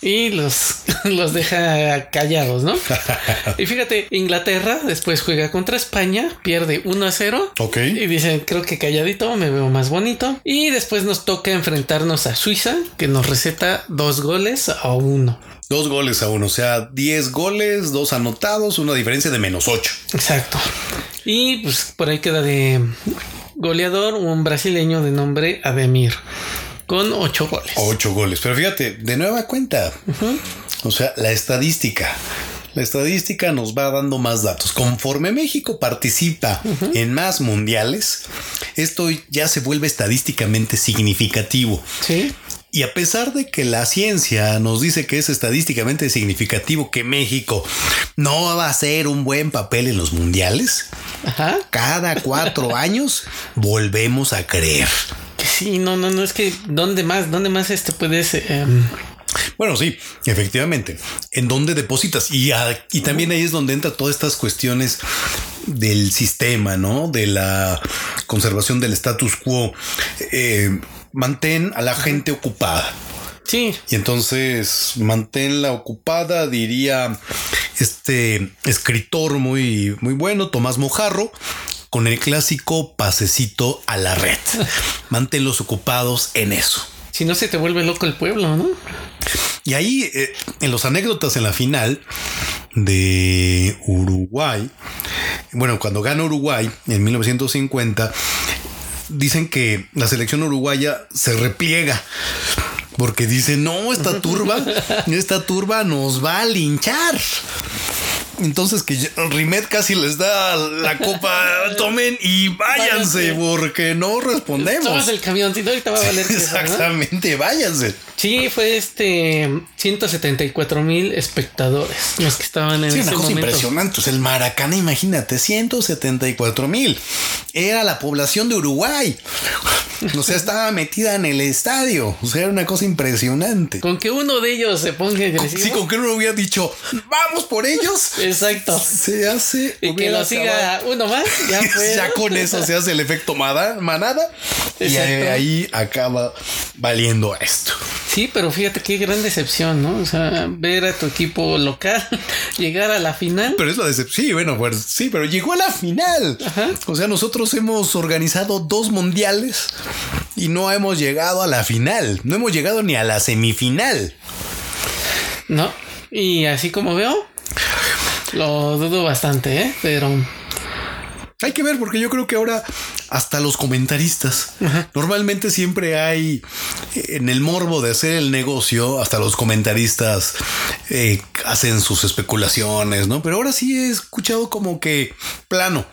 y los, los deja callados, ¿no? y fíjate, Inglaterra después juega contra España, pierde 1 a 0. Ok. Y dicen, creo que calladito me veo más bonito. Y después nos toca enfrentarnos a Suiza, que nos receta dos goles a uno. Dos goles a uno, o sea, 10 goles, dos anotados, una diferencia de menos 8. Exacto. Y pues por ahí queda de goleador un brasileño de nombre Ademir con ocho goles. 8 goles. Pero fíjate, de nueva cuenta. O sea, la estadística. La estadística nos va dando más datos. Conforme México participa en más mundiales, esto ya se vuelve estadísticamente significativo. Sí. Y a pesar de que la ciencia nos dice que es estadísticamente significativo que México no va a hacer un buen papel en los mundiales, Ajá. cada cuatro años volvemos a creer. Que sí, no, no, no, es que ¿dónde más? ¿Dónde más este puedes? em, Bueno, sí, efectivamente. ¿En dónde depositas? Y, a- y también ahí es donde entran todas estas cuestiones del sistema, ¿no? De la conservación del status quo. Eh, mantén a la gente ocupada. sí, Y entonces manténla ocupada, diría este escritor muy, muy bueno, Tomás Mojarro, con el clásico pasecito a la red. Manténlos ocupados en eso. si no se te vuelve loco el pueblo, ¿no? Y ahí, eh, en los anécdotas en la final de Uruguay, bueno, cuando gana Uruguay en 1950, dicen que la selección uruguaya se repliega. Porque dice, no, esta turba, esta turba nos va a linchar. Entonces que Rimet casi les da la copa, tomen y váyanse, Váyanse. porque no respondemos. Tomas el camioncito ahorita va a valer. Exactamente, váyanse. Sí, fue este 174 mil espectadores los que estaban en Sí, ese una cosa momento. impresionante. El Maracaná, imagínate, 174 mil. Era la población de Uruguay. O sea, estaba metida en el estadio. O sea, era una cosa impresionante. Con que uno de ellos se ponga agresivo. Sí, con que uno hubiera dicho, vamos por ellos. Exacto. Se hace. Y que lo siga uno más, ya fue. Ya con eso se hace el efecto mada- manada. Y ahí acaba valiendo esto. Sí, pero fíjate qué gran decepción, ¿no? O sea, ver a tu equipo local llegar a la final. Pero es la decepción. Sí, bueno, pues sí, pero llegó a la final. Ajá. O sea, nosotros hemos organizado dos mundiales y no hemos llegado a la final. No hemos llegado ni a la semifinal. No. Y así como veo, lo dudo bastante, ¿eh? Pero. Hay que ver, porque yo creo que ahora hasta los comentaristas, normalmente siempre hay en el morbo de hacer el negocio, hasta los comentaristas eh, hacen sus especulaciones, ¿no? Pero ahora sí he escuchado como que plano,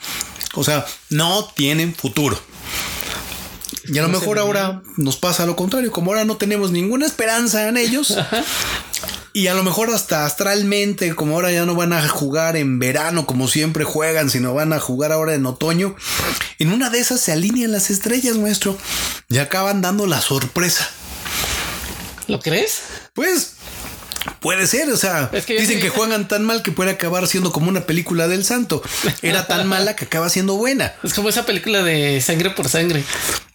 o sea, no tienen futuro. Y a lo mejor ahora nos pasa lo contrario, como ahora no tenemos ninguna esperanza en ellos. Y a lo mejor hasta astralmente, como ahora ya no van a jugar en verano como siempre juegan, sino van a jugar ahora en otoño. En una de esas se alinean las estrellas, maestro. Y acaban dando la sorpresa. ¿Lo crees? Pues puede ser, o sea, Es que yo dicen que juegan tan mal que puede acabar siendo como una película del santo. Era tan mala que acaba siendo buena. Es como esa película de sangre por sangre.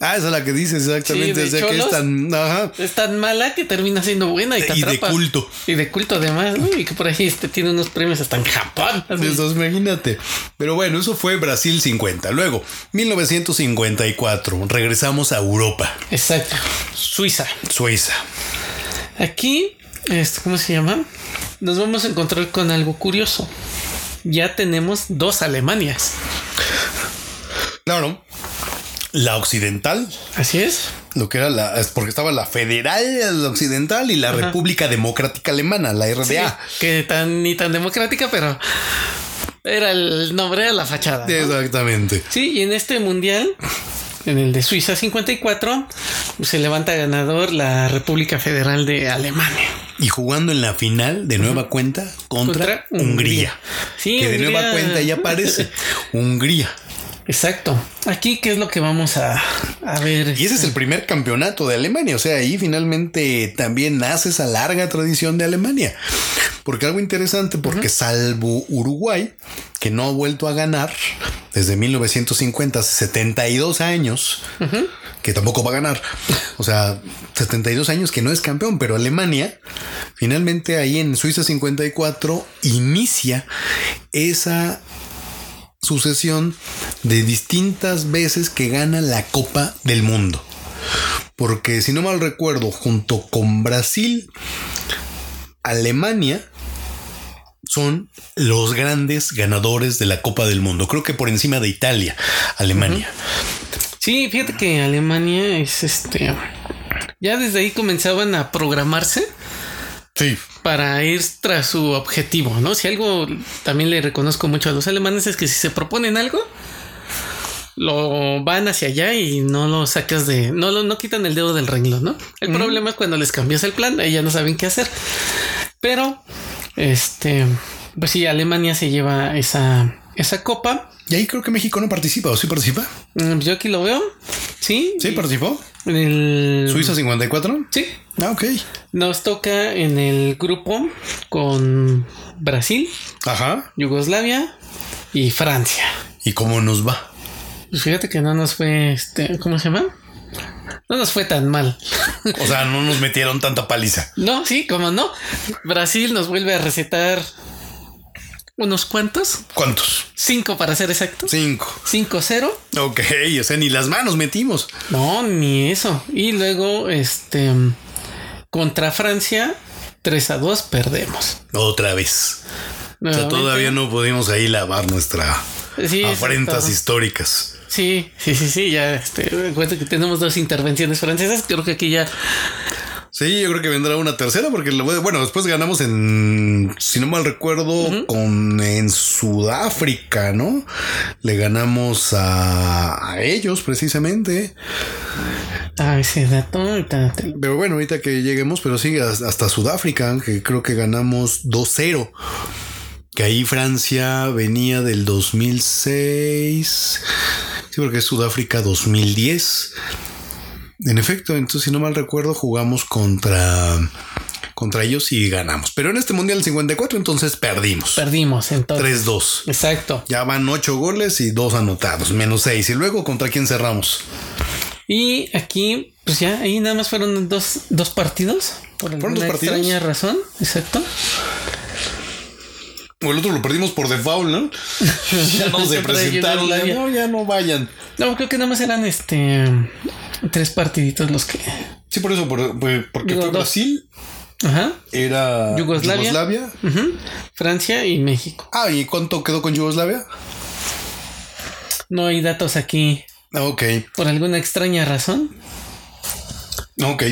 Ah, esa es la que dices exactamente. Sí, o sea, que es tan. Ajá. Es tan mala que termina siendo buena y te Y de culto. Y de culto además, ¿no? Y que por ahí este, tiene unos premios hasta en Japón. Entonces, imagínate. Pero bueno, eso fue Brasil 50. Luego, 1954, regresamos a Europa, Exacto. Suiza. Suiza. Aquí, este, ¿cómo se llama? Nos vamos a encontrar con algo curioso. Ya tenemos dos Alemanias. Claro. La occidental, Así es. lo que era la, es porque estaba la federal occidental y la República Democrática Alemana, la RDA. Que tan ni tan democrática, pero era el nombre de la fachada. ¿no? Exactamente. Sí, y en este mundial, en el de Suiza 54, se levanta ganador la República Federal de Alemania. Y jugando en la final de nueva cuenta contra, Contra Hungría. Hungría. Sí, que de nueva cuenta ya aparece. Hungría. Exacto. Aquí, ¿qué es lo que vamos a, a ver? Y ese es el primer campeonato de Alemania. O sea, ahí finalmente también nace esa larga tradición de Alemania. Porque algo interesante, porque salvo Uruguay, que no ha vuelto a ganar desde 1950, hace 72 años, que tampoco va a ganar. O sea, 72 años que no es campeón, pero Alemania, finalmente ahí en Suiza 54, inicia esa sucesión de distintas veces que gana la Copa del Mundo. Porque si no mal recuerdo, junto con Brasil, Alemania son los grandes ganadores de la Copa del Mundo. Creo que por encima de Italia, Alemania. Sí, fíjate que Alemania es este. Ya desde ahí comenzaban a programarse Sí. Para ir tras su objetivo, ¿no? Si algo también le reconozco mucho a los alemanes es que si se proponen algo, lo van hacia allá y no lo sacas de, no lo, no quitan el dedo del renglón, ¿no? El problema es cuando les cambias el plan, ahí ya no saben qué hacer. Pero, este, pues sí, Alemania se lleva esa, esa copa. Y ahí creo que México no participa, ¿o sí participa? Mm, Yo aquí lo veo, sí. Sí, participó. En el Suiza 54. Sí, Ah, ok. nos toca en el grupo con Brasil, Ajá. Yugoslavia y Francia. ¿Y cómo nos va? Pues fíjate que no nos fue este, ¿cómo se llama? No nos fue tan mal. O sea, no nos metieron tanta paliza. No, sí, como no. Brasil nos vuelve a recetar unos cuantos, ¿Cuántos? cinco para ser exactos. Cinco. 5-0. Ok, o sea, ni las manos metimos. No, ni eso. Y luego, este, contra Francia, 3 a 2 perdemos. Otra vez. O sea, todavía no pudimos ahí lavar nuestra Sí, afrentas exacto. históricas. Sí, sí, sí, sí, ya este, recuerda que tenemos dos intervenciones francesas, creo que aquí ya Sí, yo creo que vendrá una tercera porque bueno, después ganamos en, si no mal recuerdo, con en Sudáfrica, ¿no? Le ganamos a, a ellos precisamente. Ah, ese dato Pero bueno, ahorita que lleguemos, pero sí, hasta hasta Sudáfrica, que creo que ganamos 2-0. Que ahí Francia venía del 2006. Sí, porque es Sudáfrica 2010. En efecto, entonces si no mal recuerdo, jugamos contra, contra ellos y ganamos. Pero en este Mundial 54 entonces perdimos. perdimos entonces. 3-2. Exacto. Ya van 8 goles y 2 anotados, menos 6. Y luego contra quién cerramos. Y aquí, pues ya, ahí nada más fueron dos, dos partidos. Por ¿Fueron alguna dos partidos? extraña razón. Exacto. O el otro lo perdimos por default, ¿no? ya no se presentaron. No, ya no vayan. No, creo que nada más eran este tres partiditos los que. Sí, por eso, por- por- porque Digo, fue dos. Brasil, Ajá. era Yugoslavia. Francia y México. Ah, ¿y cuánto quedó con Yugoslavia? No hay datos aquí Ok, por alguna extraña razón. ok.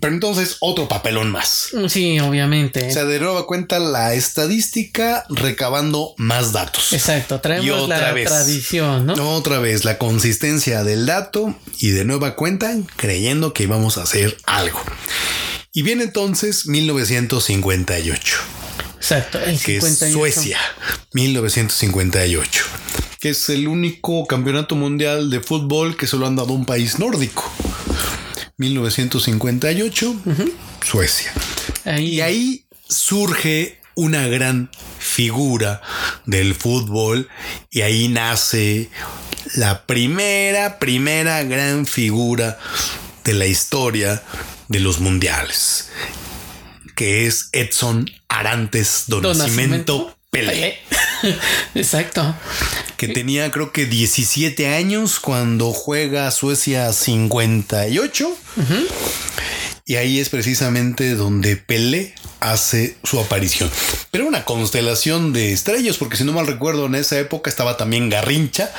Pero entonces otro papelón más. Sí, obviamente. O sea, de nueva cuenta la estadística recabando más datos. Exacto, traemos la vez. tradición, ¿no? Otra vez la consistencia del dato y de nueva cuenta creyendo que íbamos a hacer algo. Y viene entonces 1958, Exacto, el que 58. es Suecia, 1958, que es el único campeonato mundial de fútbol que solo han dado un país nórdico. 1958, Suecia. Ahí, Y ahí surge una gran figura del fútbol y ahí nace la primera, primera gran figura de la historia de los mundiales, que es Edson Arantes do Don Nascimento Nascimento Pelé, Pelé. Exacto. que tenía creo que 17 años cuando juega Suecia 58. Y ahí es precisamente donde Pelé hace su aparición. Pero una constelación de estrellas, porque si no mal recuerdo, en esa época estaba también Garrincha,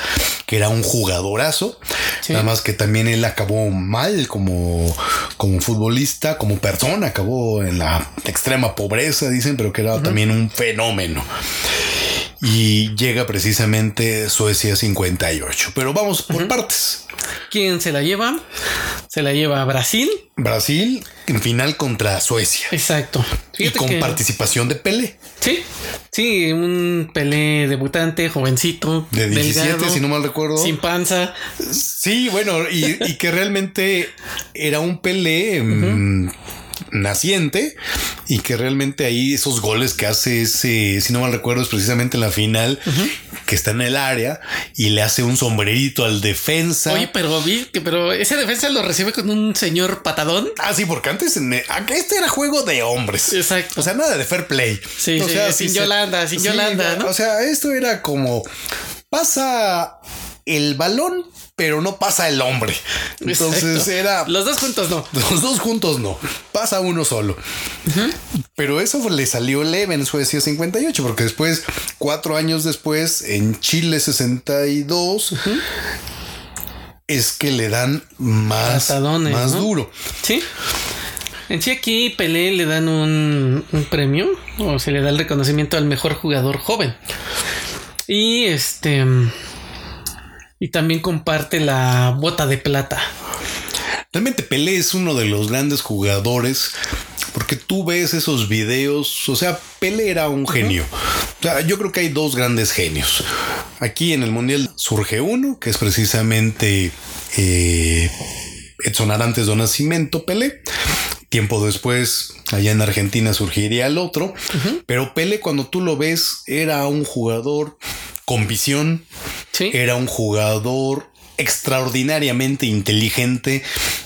que era un jugadorazo. Sí. Nada más que también él acabó mal como, como futbolista, como persona, acabó en la extrema pobreza, dicen, pero que era también un fenómeno. Y llega precisamente Suecia 58. Pero vamos por partes. ¿Quién se la lleva? Se la lleva a Brasil. Brasil en final contra Suecia. Exacto. Y con que- participación de Pelé. Sí, sí, un Pelé debutante, jovencito, De 17, delgado, si no mal recuerdo. sin panza. Sí, bueno, y, y que realmente era un Pelé mm, naciente y que realmente ahí esos goles que hace ese, si no mal recuerdo, es precisamente en la final que está en el área y le hace un sombrerito al defensa. Oye, pero vi que, pero ese defensa lo recibe con un señor patadón. Ah, sí, porque antes en- este era juego de hombres. Exacto. O sea, nada de fair play. Sí, o sí, sea, sin se- Yolanda, sin Yolanda, ¿no? O sea, esto era como pasa el balón, pero no pasa el hombre. Entonces Exacto. era Los dos juntos no. los dos juntos no, pasa uno solo. Pero eso le salió leve en Suecia 58, porque después, cuatro años después, en Chile 62, es que le dan más, más ¿no? duro. Sí. En sí aquí Pelé le dan un, un premio o se le da el reconocimiento al mejor jugador joven. Y este y también comparte la bota de plata. Realmente Pelé es uno de los grandes jugadores porque tú ves esos videos, o sea, Pelé era un genio. O sea, yo creo que hay dos grandes genios. Aquí en el Mundial surge uno, que es precisamente eh, Edson Arantes do Nascimento Pelé. Tiempo después, allá en Argentina surgiría el otro. Pero Pelé, cuando tú lo ves, era un jugador con visión, Era un jugador extraordinariamente inteligente.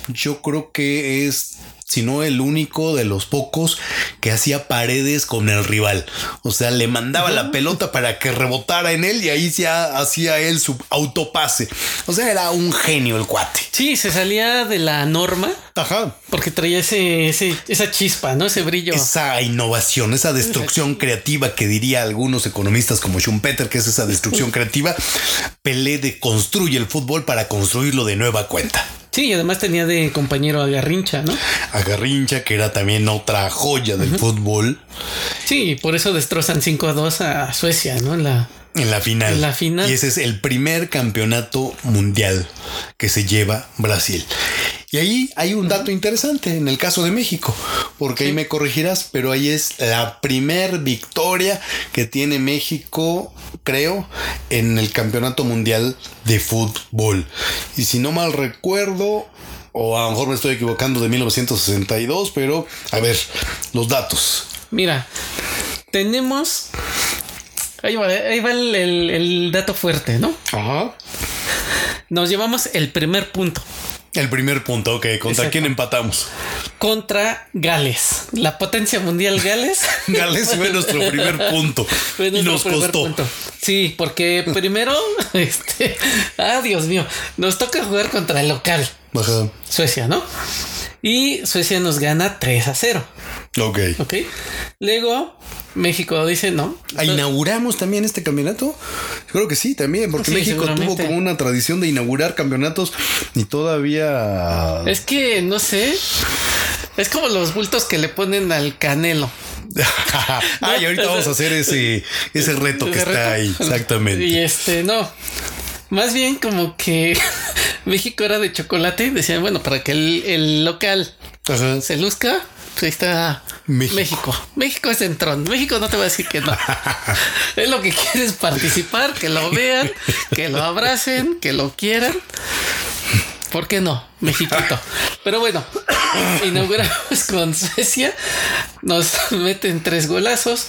Yo creo que es, si no el único de los pocos que hacía paredes con el rival. O sea, le mandaba la pelota para que rebotara en él y ahí ya hacía él su autopase. O sea, era un genio el cuate. Sí, se salía de la norma Ajá. porque traía ese, ese esa chispa, ¿no? Ese brillo. Esa innovación, esa destrucción creativa que diría algunos economistas como Schumpeter, que es esa destrucción creativa, Pelé deconstruye el fútbol para construirlo de nueva cuenta. Sí, y además tenía de compañero a Garrincha, ¿no? a Garrincha, que era también otra joya del fútbol, Sí, por eso destrozan 5 a 2 a Suecia, ¿no? La en la final. En la final. Y ese es el primer campeonato mundial que se lleva Brasil. Y ahí hay un dato interesante en el caso de México, porque ahí me corregirás, pero ahí es la primer victoria que tiene México, creo, en el campeonato mundial de fútbol. Y si no mal recuerdo, o a lo mejor me estoy equivocando de 1962, pero a ver, los datos. Mira, tenemos. Ahí va, ahí va el, el- el dato fuerte, ¿no? Ajá. Nos llevamos el primer punto El primer punto, ok. ¿Contra Exacto. quién empatamos? contra Gales, la potencia mundial Gales. Gales fue nuestro primer punto. Fue y nuestro nos primer costó. punto. Sí, porque primero, este, ah, Dios mío, nos toca jugar contra el local, Ajá. Suecia, ¿no? Y Suecia nos gana 3 a 0. Ok. Ok. Luego México dice no. ¿A ¿Inauguramos también este campeonato? Creo que sí, también, porque Sí, México tuvo como una tradición de inaugurar campeonatos y todavía... Es que no sé. Es como los bultos que le ponen al canelo. Ay, ahorita vamos a hacer ese, ese reto que ¿Ese está reto? ahí, exactamente. Y este, no. Más bien como que México era de chocolate. Decían, bueno, para que el, el local Ajá. se luzca, pues ahí está México. México. México. es centrón. México no te va a decir que no. es lo que quieres participar, que lo vean, que lo abracen, que lo quieran. ¿Por qué no? Mexiquito. Pero bueno, inauguramos con Suecia. Nos meten tres golazos.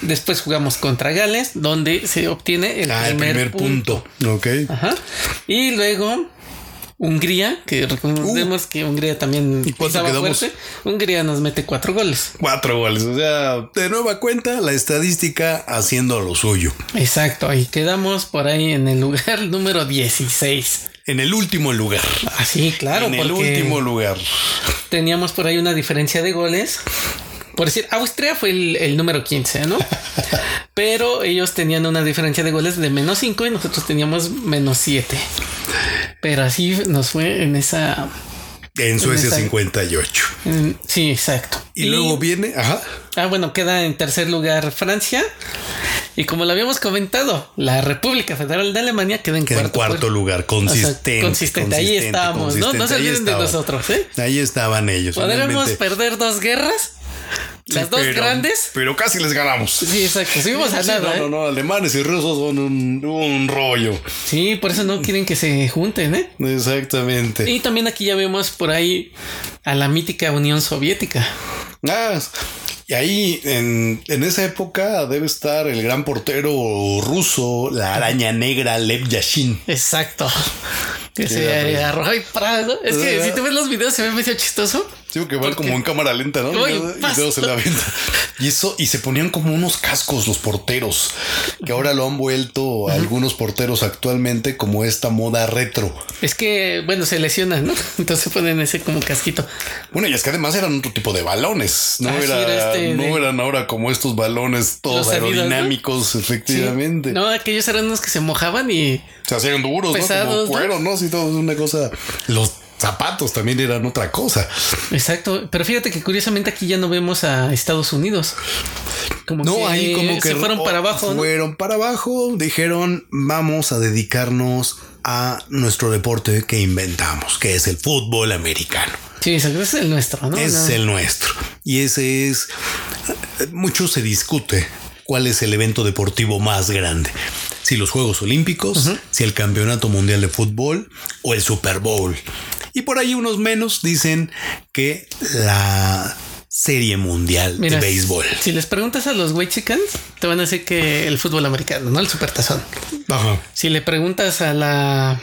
Después jugamos contra Gales, donde se obtiene el, Ah, el primer, primer punto. punto. Ok. Ajá. Y luego Hungría, que recordemos que Hungría también Uh. ¿Y fuerte. Hungría nos mete cuatro goles. Cuatro goles. O sea, de nueva cuenta, la estadística haciendo lo suyo. Exacto, ahí quedamos por ahí en el lugar número 16. En el último lugar. Así, claro, en el último lugar. teníamos por ahí una diferencia de goles. Por decir, Austria fue el, el número 15, ¿no? Pero ellos tenían una diferencia de goles de menos 5 y nosotros teníamos menos 7. Pero así nos fue en esa... En Suecia esa- 58. en- sí, exacto. Y, luego viene, ajá. Ah, bueno, queda en tercer lugar Francia. Y como lo habíamos comentado, la República Federal de Alemania queda en Queda en cuarto. cuarto pues. lugar, O sea, consistente. consistente. Ahí consistente, estábamos, ¿no? No se consistente. Olviden de nosotros, ¿eh? Ahí estaban ellos. ¿Podremos perder dos guerras? Las Sí, dos pero- grandes. Pero casi les ganamos. Sí, exacto. Subimos a Sí, nada. no, ¿eh? no, no, alemanes y rusos son un, un rollo. Sí, por eso no quieren que se junten, ¿eh? Exactamente. Y también aquí ya vemos por ahí a la mítica Unión Soviética. Ah, y ahí en, en esa época debe estar el gran portero ruso, la araña negra Lev Yashin. Exacto. Que se arroja y. Es que si tú ves los videos se ve medio chistoso. Sí, que van Porque- como en cámara lenta, ¿no? Uy, y paso. se la avienta. Y eso, y se ponían como unos cascos los porteros, que ahora lo han vuelto a algunos porteros actualmente como esta moda retro. Es que, bueno, se lesionan, ¿no? Entonces ponen ese como casquito. Bueno, y es que además eran otro tipo de balones. No, Ah, sí, era, este no de- eran ahora como estos balones todos Los ¿no? aerodinámicos, efectivamente. Sí. No, aquellos eran unos que se mojaban y Se hacían duros, Pesados, ¿no? Como cuero, ¿no? Sí, todo es una cosa. Los zapatos también eran otra cosa. Exacto, pero fíjate que curiosamente aquí ya no vemos a Estados Unidos. Como No, que ahí como que se fueron para abajo. ¿no? Fueron para abajo, dijeron, vamos a dedicarnos a nuestro deporte que inventamos, que es el fútbol americano. Sí, es el nuestro, No. es el nuestro. Y ese es, mucho se discute cuál es el evento deportivo más grande. Si los Juegos Olímpicos, si el Campeonato Mundial de Fútbol o el Super Bowl. Y por ahí unos menos dicen que la Serie Mundial Mira, de Béisbol. Si les preguntas a los Chicans, te van a decir que el fútbol americano, no el supertazón. Ajá. Si le preguntas a la.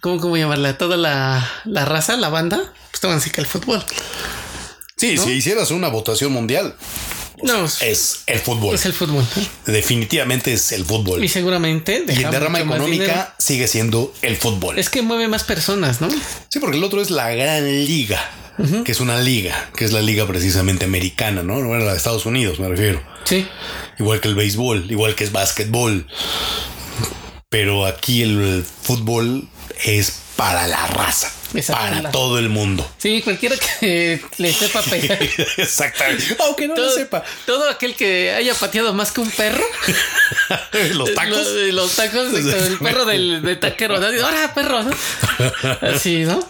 ¿Cómo, cómo llamarla? Toda la, la raza, la banda, pues te van a decir que el fútbol. Sí, si hicieras una votación mundial, No, es, el fútbol. es el fútbol. Definitivamente es el fútbol. Y seguramente. Y en derrama económica sigue siendo el fútbol. Es que mueve más personas, ¿no? Sí, porque el otro es la gran liga, que es una liga, que es la liga precisamente americana, ¿no? Bueno, la de Estados Unidos, me refiero. Sí. Igual que el béisbol, igual que es básquetbol. Pero aquí el fútbol es para la raza. Para todo el mundo. Sí, cualquiera que le sepa pegar. Exactamente. Aunque no lo todo, sepa. todo aquel que haya pateado más que un perro. Los tacos. Los, los tacos. el perro del de taquero. ¿no? Ahora, perro. ¿no? Así, ¿no?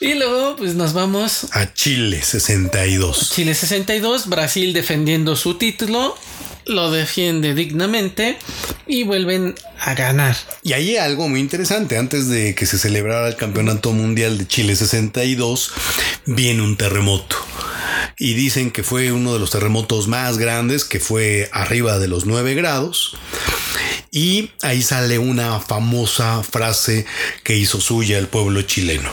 Y luego, pues nos vamos. A Chile 62. Chile 62, Brasil defendiendo su título. Lo defiende dignamente y vuelven a ganar. Y ahí algo muy interesante. Antes de que se celebrara el Campeonato Mundial de Chile 62, viene un terremoto. Y dicen que fue uno de los terremotos más grandes, que fue arriba de los 9 grados. Y ahí sale una famosa frase que hizo suya el pueblo chileno.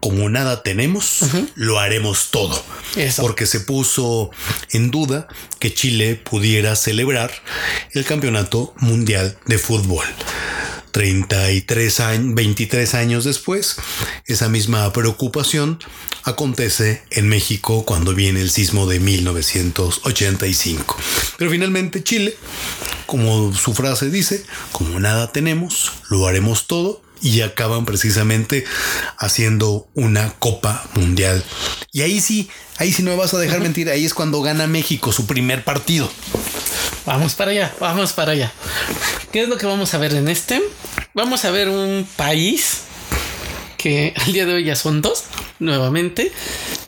Como nada tenemos, lo haremos todo. Eso. Porque se puso en duda que Chile pudiera celebrar el Campeonato Mundial de Fútbol. 33 años, 23 años después, esa misma preocupación acontece en México cuando viene el sismo de 1985. Pero finalmente Chile, como su frase dice, como nada tenemos, lo haremos todo y acaban precisamente haciendo una Copa Mundial. Y ahí sí, ahí sí no me vas a dejar mentir, ahí es cuando gana México su primer partido. Vamos para allá, vamos para allá. ¿Qué es lo que vamos a ver en este? Vamos a ver un país que al día de hoy ya son dos, nuevamente,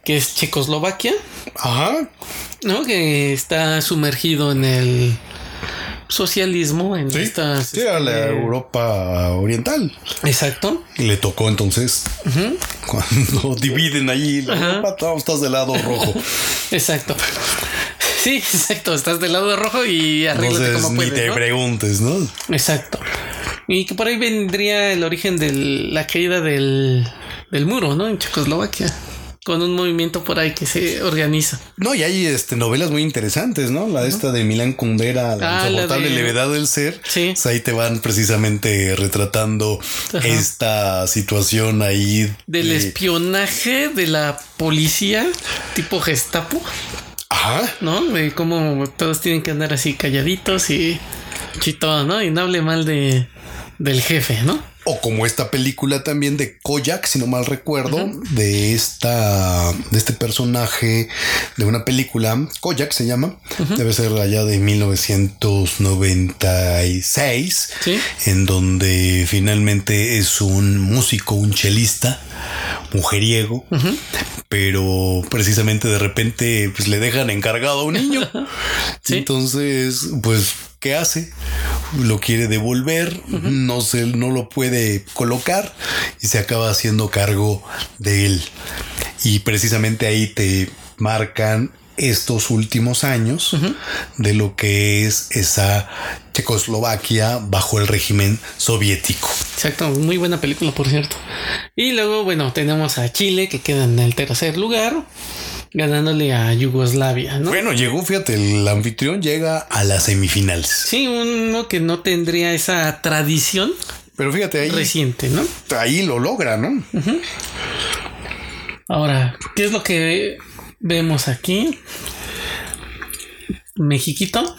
que es Checoslovaquia, Ajá. ¿no? Que está sumergido en el socialismo, en Sí, estas... sí, a la este, Europa Oriental. Exacto. Y le tocó entonces cuando dividen ahí la. Europa, estás del lado rojo. Exacto. Sí, exacto. Estás del lado rojo y arréglate Entonces como ni puedes. te ¿no? preguntes, ¿no? Exacto. Y que por ahí vendría el origen de la caída del, del muro, ¿no? En Checoslovaquia. Con un movimiento por ahí que se organiza. No, y hay este, novelas muy interesantes, ¿no? La esta de Milán Kundera, La Ah, la insoportable de- levedad del ser. Sí. Pues ahí te van precisamente retratando Ajá. esta situación ahí. Del de- espionaje de la policía, tipo Gestapo, Ajá. ¿no? De cómo todos tienen que andar así calladitos y chito, ¿no? Y no hable mal de del jefe, ¿no? O como esta película también de Koyak, si no mal recuerdo, de esta, de este personaje de una película, Koyak se llama, debe ser allá de 1996, Sí. en donde finalmente es un músico, un chelista, mujeriego, pero precisamente de repente pues le dejan encargado a un niño. Sí. Entonces, pues, ¿qué hace? Lo quiere devolver, no se, no lo puede colocar y se acaba haciendo cargo de él. Y precisamente ahí te marcan estos últimos años de lo que es esa Checoslovaquia bajo el régimen soviético. Exacto, muy buena película, por cierto. Y luego, bueno, tenemos a Chile que queda en el tercer lugar, ganándole a Yugoslavia, ¿no? Bueno, llegó, fíjate, el anfitrión llega a las semifinales. Sí, uno que no tendría esa tradición Pero fíjate, ahí, reciente, ¿no? ahí lo logra, ¿no? Ahora, ¿qué es lo que vemos aquí? Mexiquito.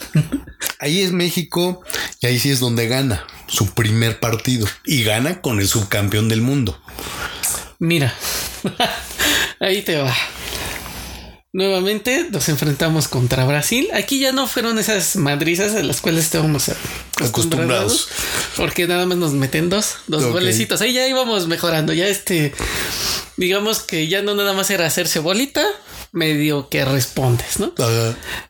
Ahí es México y ahí sí es donde gana su primer partido y gana con el subcampeón del mundo. Mira, ahí te va. Nuevamente nos enfrentamos contra Brasil. Aquí ya no fueron esas madrizas a las cuales estábamos acostumbrados. Porque nada más nos meten dos, dos golecitos. Ahí ya íbamos mejorando. Ya este, digamos que ya no nada más era hacerse bolita, medio que respondes, ¿no?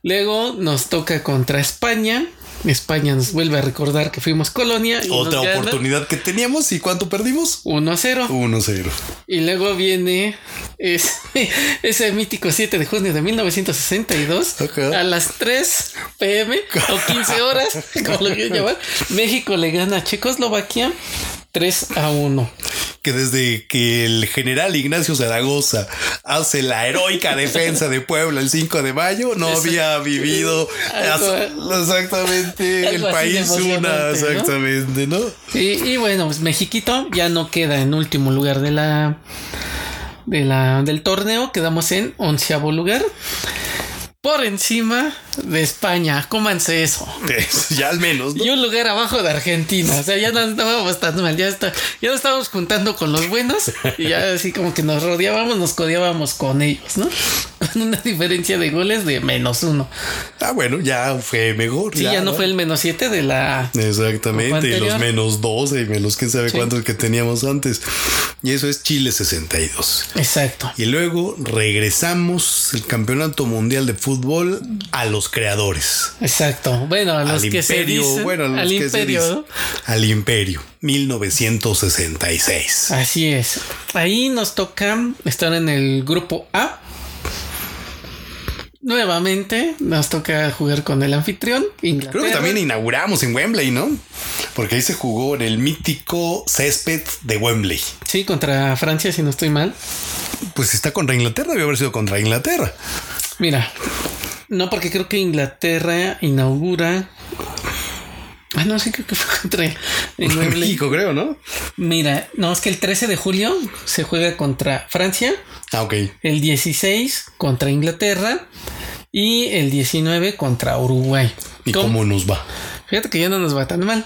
Luego nos toca contra España. España nos vuelve a recordar que fuimos colonia. y otra oportunidad que teníamos y cuánto perdimos? 1 a 0. 1-0. Y luego viene ese, ese mítico 7 de junio de 1962 Ajá. a las 3 pm o 15 horas, como lo quieran llamar. México le gana a Checoslovaquia 3 a 1. Que desde que el general Ignacio Zaragoza hace la heroica defensa de Puebla el 5 de mayo, no había vivido Algo- exactamente el algo país una, exactamente, ¿no? Y, y bueno, pues Mexiquito ya no queda en último lugar de la, de la del torneo, quedamos en onceavo lugar. Por encima de España, cómanse eso. ya al menos, ¿no? Y un lugar abajo de Argentina. O sea, ya no estábamos tan mal. Ya, está, ya nos estábamos juntando con los buenos. Y ya así como que nos rodeábamos, nos codeábamos con ellos, ¿no? Una diferencia de goles de menos uno. Ah, bueno, ya fue mejor. Sí, ya, no fue el menos siete de la. Exactamente, y los menos 12 y menos quién sabe Sí. cuántos que teníamos antes. Y eso es Chile 62. Exacto. Y luego regresamos el campeonato mundial de fútbol a los creadores. Exacto. Bueno, a los al que imperio, se dicen. bueno, a los al que se imperio, dicen. ¿no? Al imperio, 1966. Así es. Ahí nos toca estar en el grupo A. Nuevamente nos toca jugar con el anfitrión, Inglaterra. Creo que también inauguramos en Wembley, ¿no? Porque ahí se jugó en el mítico césped de Wembley. Sí, contra Francia, si no estoy mal. Pues si está contra Inglaterra, debe haber sido contra Inglaterra. Mira, no porque creo que Inglaterra inaugura Ah, no, sí creo que fue contra. México, creo, ¿no? Mira, no, es que el 13 de julio se juega contra Francia, Ah, ok. el 16 contra Inglaterra y el 19 contra Uruguay. ¿Y ¿Cómo? cómo nos va? Fíjate que ya no nos va tan mal.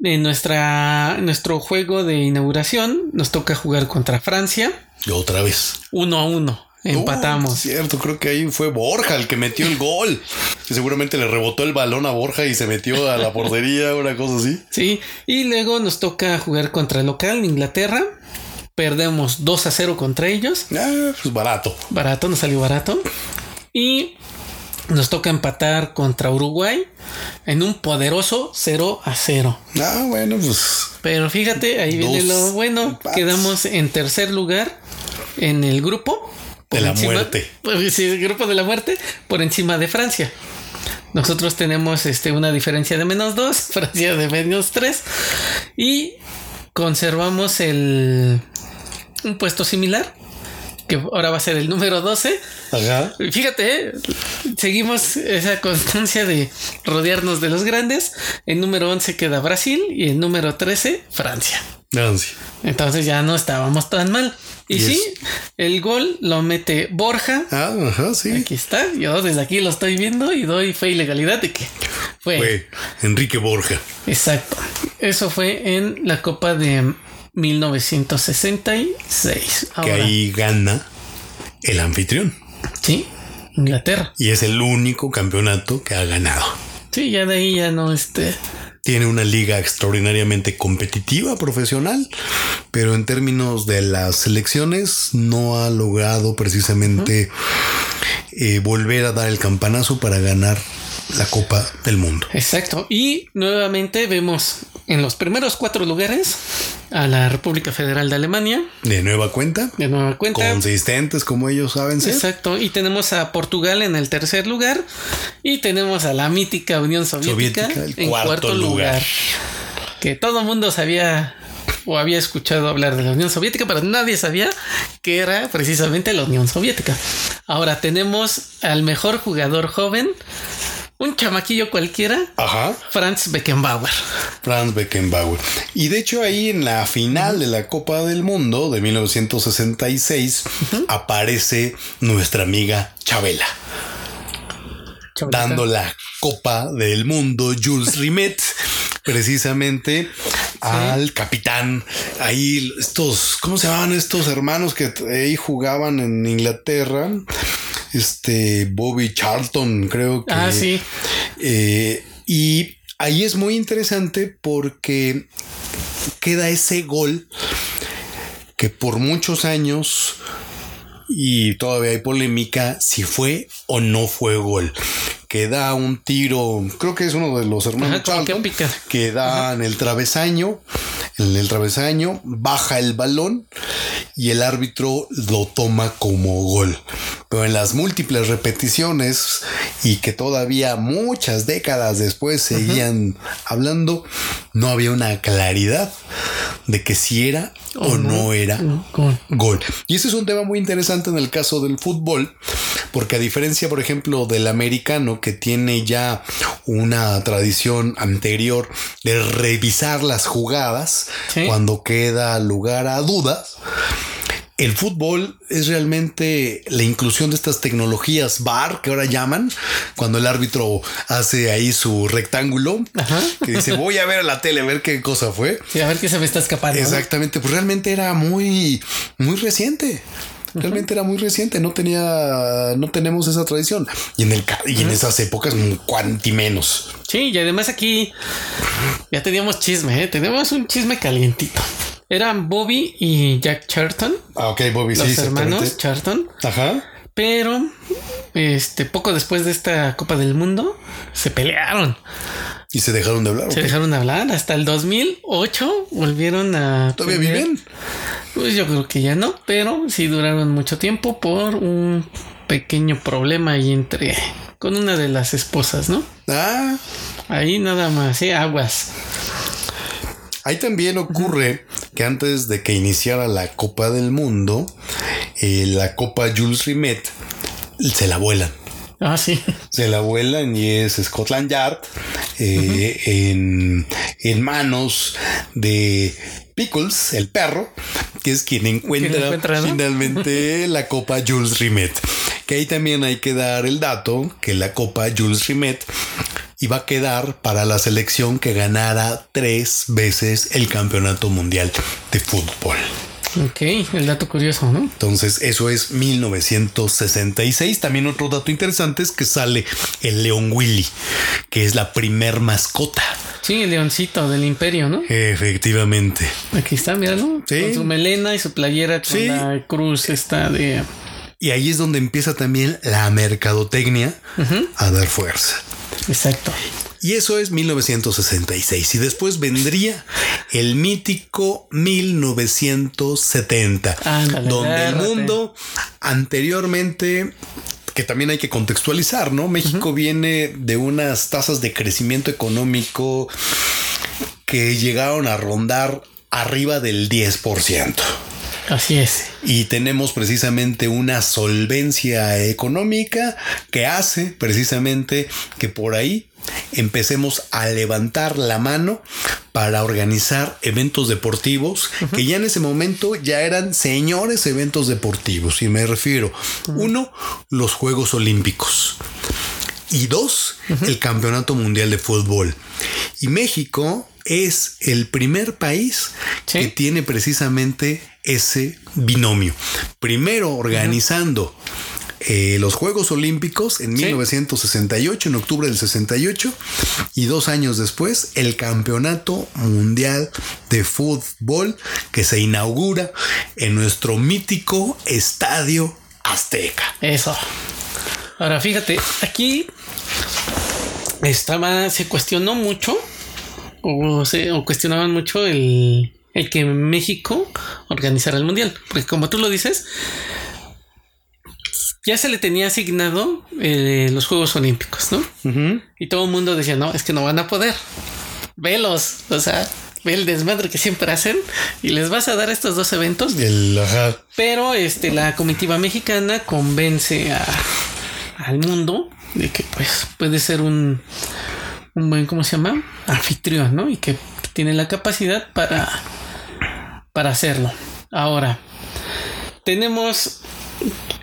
En nuestra, nuestro juego de inauguración nos toca jugar contra Francia, Y otra vez. uno a uno. Oh, Empatamos. cierto, creo que ahí fue Borja el que metió el gol. Que seguramente le rebotó el balón a Borja y se metió a la portería, una cosa así. Sí, y luego nos toca jugar contra el local, Inglaterra. Perdemos 2 a 0 contra ellos. Ah, pues barato. Barato, nos salió barato. Y nos toca empatar contra Uruguay en un poderoso 0 a 0. Ah, bueno, pues. Pero fíjate, ahí viene lo bueno. empates. Quedamos en tercer lugar en el grupo. De la muerte. Sí, el grupo de la muerte por encima de Francia. Nosotros tenemos este, una diferencia de menos 2, Francia de menos 3 y conservamos el un puesto similar que ahora va a ser el número 12. Ajá. Fíjate, ¿eh? seguimos esa constancia de rodearnos de los grandes. El número 11 queda Brasil y el número 13 Francia. Nancy. Entonces ya no estábamos tan mal. Y Yes. sí, el gol lo mete Borja. Ah, ajá, sí. Aquí está. Yo desde aquí lo estoy viendo y doy fe y legalidad de que fue. Fue Enrique Borja. Exacto. Eso fue en la Copa de 1966. Que Ahora, ahí gana el anfitrión. sí, Inglaterra. Y es el único campeonato que ha ganado. Sí, ya de ahí ya no este. Tiene una liga extraordinariamente competitiva, profesional, pero en términos de las selecciones no ha logrado precisamente eh, volver a dar el campanazo para ganar la Copa del Mundo. Exacto. Y nuevamente vemos en los primeros cuatro lugares a la República Federal de Alemania. De nueva cuenta, De nueva cuenta. consistentes como ellos saben ser. Exacto. Y tenemos a Portugal en el tercer lugar. Y tenemos a la mítica Unión Soviética, Soviética, el en cuarto cuarto, lugar. lugar. Que todo el mundo sabía o había escuchado hablar de la Unión Soviética, pero nadie sabía que era precisamente la Unión Soviética. Ahora tenemos al mejor jugador joven, un chamaquillo cualquiera, Ajá. Franz Beckenbauer. Franz Beckenbauer. Y de hecho ahí en la final de la Copa del Mundo de 1966 aparece nuestra amiga Chabela. dando la Copa del Mundo, Jules Rimet, precisamente al capitán. Ahí estos, ¿cómo se llamaban estos hermanos que ahí jugaban en Inglaterra? Este Bobby Charlton, creo que. Ah, sí. Eh, y ahí es muy interesante porque queda ese gol que por muchos años y todavía hay polémica si fue o no fue gol. Que da un tiro, creo que es uno de los hermanos Ajá, que Charlton, pica. que da en el travesaño, en el travesaño, baja el balón y el árbitro lo toma como gol. Pero en las múltiples repeticiones y que todavía muchas décadas después seguían hablando, no había una claridad de que si era o, no, era gol. Y ese es un tema muy interesante en el caso del fútbol, porque a diferencia, por ejemplo, del americano, que tiene ya una tradición anterior de revisar las jugadas Sí. cuando queda lugar a dudas, el fútbol es realmente la inclusión de estas tecnologías VAR que ahora llaman, cuando el árbitro hace ahí su rectángulo, Ajá. que dice voy a ver a la tele a ver qué cosa fue. Sí, a ver qué se me está escapando. ¿no? Exactamente, pues realmente era muy, muy reciente. Realmente era muy reciente, no tenía, no tenemos esa tradición. Y en el y en esas épocas, cuanti menos. Sí, y además aquí ya teníamos chisme, ¿eh? Tenemos un chisme calientito. Eran Bobby y Jack Charlton, Ah, ok, Bobby, los sí, hermanos. Charlton, Ajá. pero este poco después de esta Copa del Mundo se pelearon, Y se dejaron de hablar. se dejaron de hablar hasta el 2008 volvieron a ¿Todavía pelear. viven? Pues yo creo que ya no, pero sí duraron mucho tiempo por un pequeño problema ahí entre con una de las esposas, ¿no? Ah, Ahí nada más, ¿eh? aguas. ahí también ocurre que antes de que iniciara la Copa del Mundo, eh, la Copa Jules Rimet se la vuelan. Ah, sí. Se la vuelan y es Scotland Yard eh, en, en manos de Pickles, el perro, que es quien encuentra, encuentra, ¿no? finalmente la Copa Jules Rimet. Que ahí también hay que dar el dato que la Copa Jules Rimet iba a quedar para la selección que ganara tres veces el campeonato mundial de fútbol. Ok, el dato curioso, ¿no? Entonces, eso es 1966. También otro dato interesante es que sale el León Willy, que es la primer mascota. Sí, el leoncito del imperio, ¿no? Efectivamente. Aquí está, míralo. Sí. Con su melena y su playera con Sí. la cruz esta de... Y ahí es donde empieza también la mercadotecnia a dar fuerza. Exacto. Y eso es 1966. Y después vendría el mítico 1970, Ándale, donde el mundo anteriormente que también hay que contextualizar, ¿no? México viene de unas tasas de crecimiento económico que llegaron a rondar arriba del 10%. Así es. Y tenemos precisamente una solvencia económica que hace precisamente que por ahí empecemos a levantar la mano para organizar eventos deportivos que ya en ese momento ya eran señores eventos deportivos. Y me refiero, uno, los Juegos Olímpicos. Y dos, el Campeonato Mundial de Fútbol. Y México es el primer país Sí. que tiene precisamente ese binomio. Primero organizando eh, los Juegos Olímpicos en Sí. 1968, en octubre del 68, y dos años después el Campeonato Mundial de Fútbol que se inaugura en nuestro mítico Estadio Azteca. Eso. Ahora fíjate, aquí estaba, se cuestionó mucho, o, se, o cuestionaban mucho el, el que México organizara el mundial. Porque como tú lo dices, ya se le tenía asignado eh, los Juegos Olímpicos, ¿no? Y todo el mundo decía, no, es que no van a poder. Velos, o sea, ve el desmadre que siempre hacen y les vas a dar estos dos eventos. El, ajá, Pero este, la comitiva mexicana convence a, al mundo de que pues puede ser un, un buen, ¿cómo se llama? Anfitrión, ¿no? Y que tiene la capacidad para, para hacerlo. Ahora, tenemos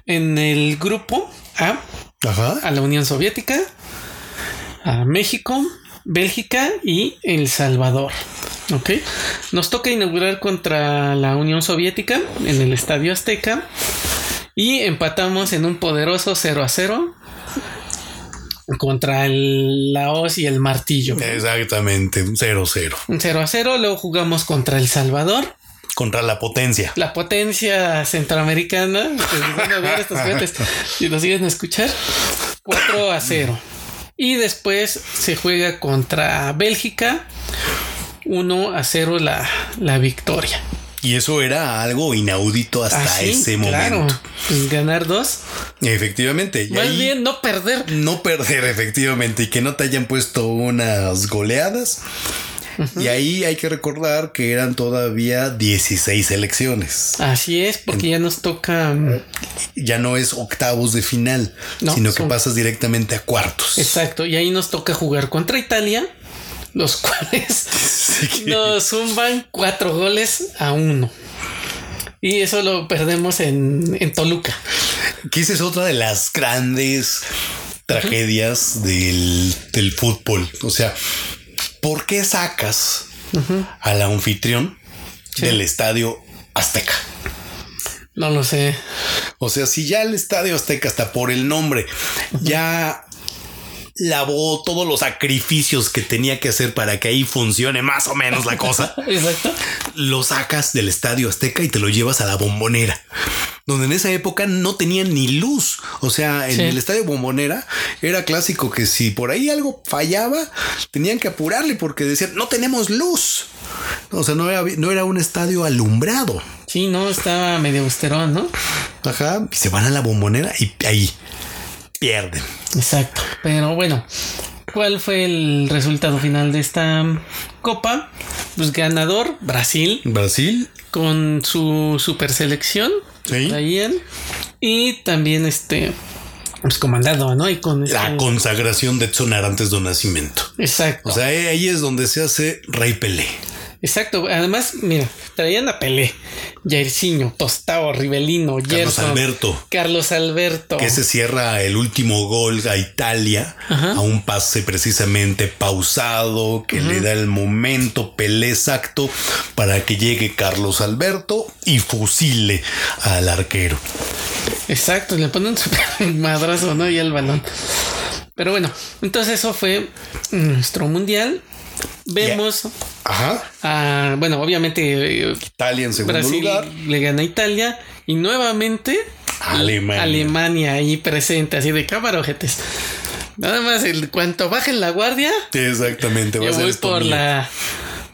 en el grupo A ajá. a la Unión Soviética, a México, Bélgica y El Salvador. Ok. Nos toca inaugurar contra la Unión Soviética en el Estadio Azteca y empatamos en un poderoso 0 a 0 contra el, la hoz y el martillo. Exactamente, un 0-0. Un 0 a 0. Luego jugamos contra El Salvador Contra la potencia. la potencia centroamericana, van a ver estos juguetes, si nos siguen a escuchar, 4 a 0. Y después se juega contra Bélgica, 1 a 0 la, la victoria. Y eso era algo inaudito hasta Ah, sí, ese claro. momento. Pues ganar dos. Efectivamente. Y Más ahí bien no perder. no perder, efectivamente, y que no te hayan puesto unas goleadas. Y ahí hay que recordar que eran todavía 16 elecciones. Así es, porque ya nos toca. mm, Ya no es octavos de final, No, sino que son- pasas directamente a cuartos. Exacto, y ahí nos toca jugar contra Italia, los cuales nos zumban cuatro goles a uno. Y eso lo perdemos en, en Toluca. Que esa es otra de las grandes tragedias del, del fútbol. O sea, ¿por qué sacas al anfitrión del estadio Azteca? No lo sé. O sea, si ya el estadio Azteca hasta por el nombre ya lavó todos los sacrificios que tenía que hacer para que ahí funcione más o menos la cosa, Exacto. lo sacas del estadio Azteca y te lo llevas a la bombonera, donde en esa época no tenían ni luz. O sea, en Sí. el estadio bombonera era clásico que si por ahí algo fallaba, tenían que apurarle porque decían, no tenemos luz. O sea, no era, no era un estadio alumbrado. Sí, no, estaba medio austerón, ¿no? Ajá. Y se van a la bombonera y ahí pierden. Exacto. Pero bueno, ¿cuál fue el resultado final de esta copa? Pues ganador, Brasil, Brasil. con su super selección. Sí. Traían. Y también este pues comandado, ¿no? Y con La este- consagración de Edson Arantes do Nascimento. Exacto. O sea, ahí es donde se hace Rey Pelé. Exacto. Además, mira, traían a Pelé, Jairzinho, Tostao, Rivelino, Carlos Gerson, Alberto. Carlos Alberto. Que se cierra el último gol a Italia Ajá. a un pase precisamente pausado que le da el momento Pelé exacto para que llegue Carlos Alberto y fusile al arquero. Exacto, le ponen super madrazo, ¿no? Y el balón. Pero bueno, entonces eso fue nuestro mundial. Vemos Ajá. a, bueno, obviamente eh, Italia en segundo Brasil lugar. le gana a Italia y nuevamente Alemania. Alemania ahí presente, así de cámara, ojetes. Nada más, el cuanto bajen la guardia, Exactamente. va yo a ser voy por mío. la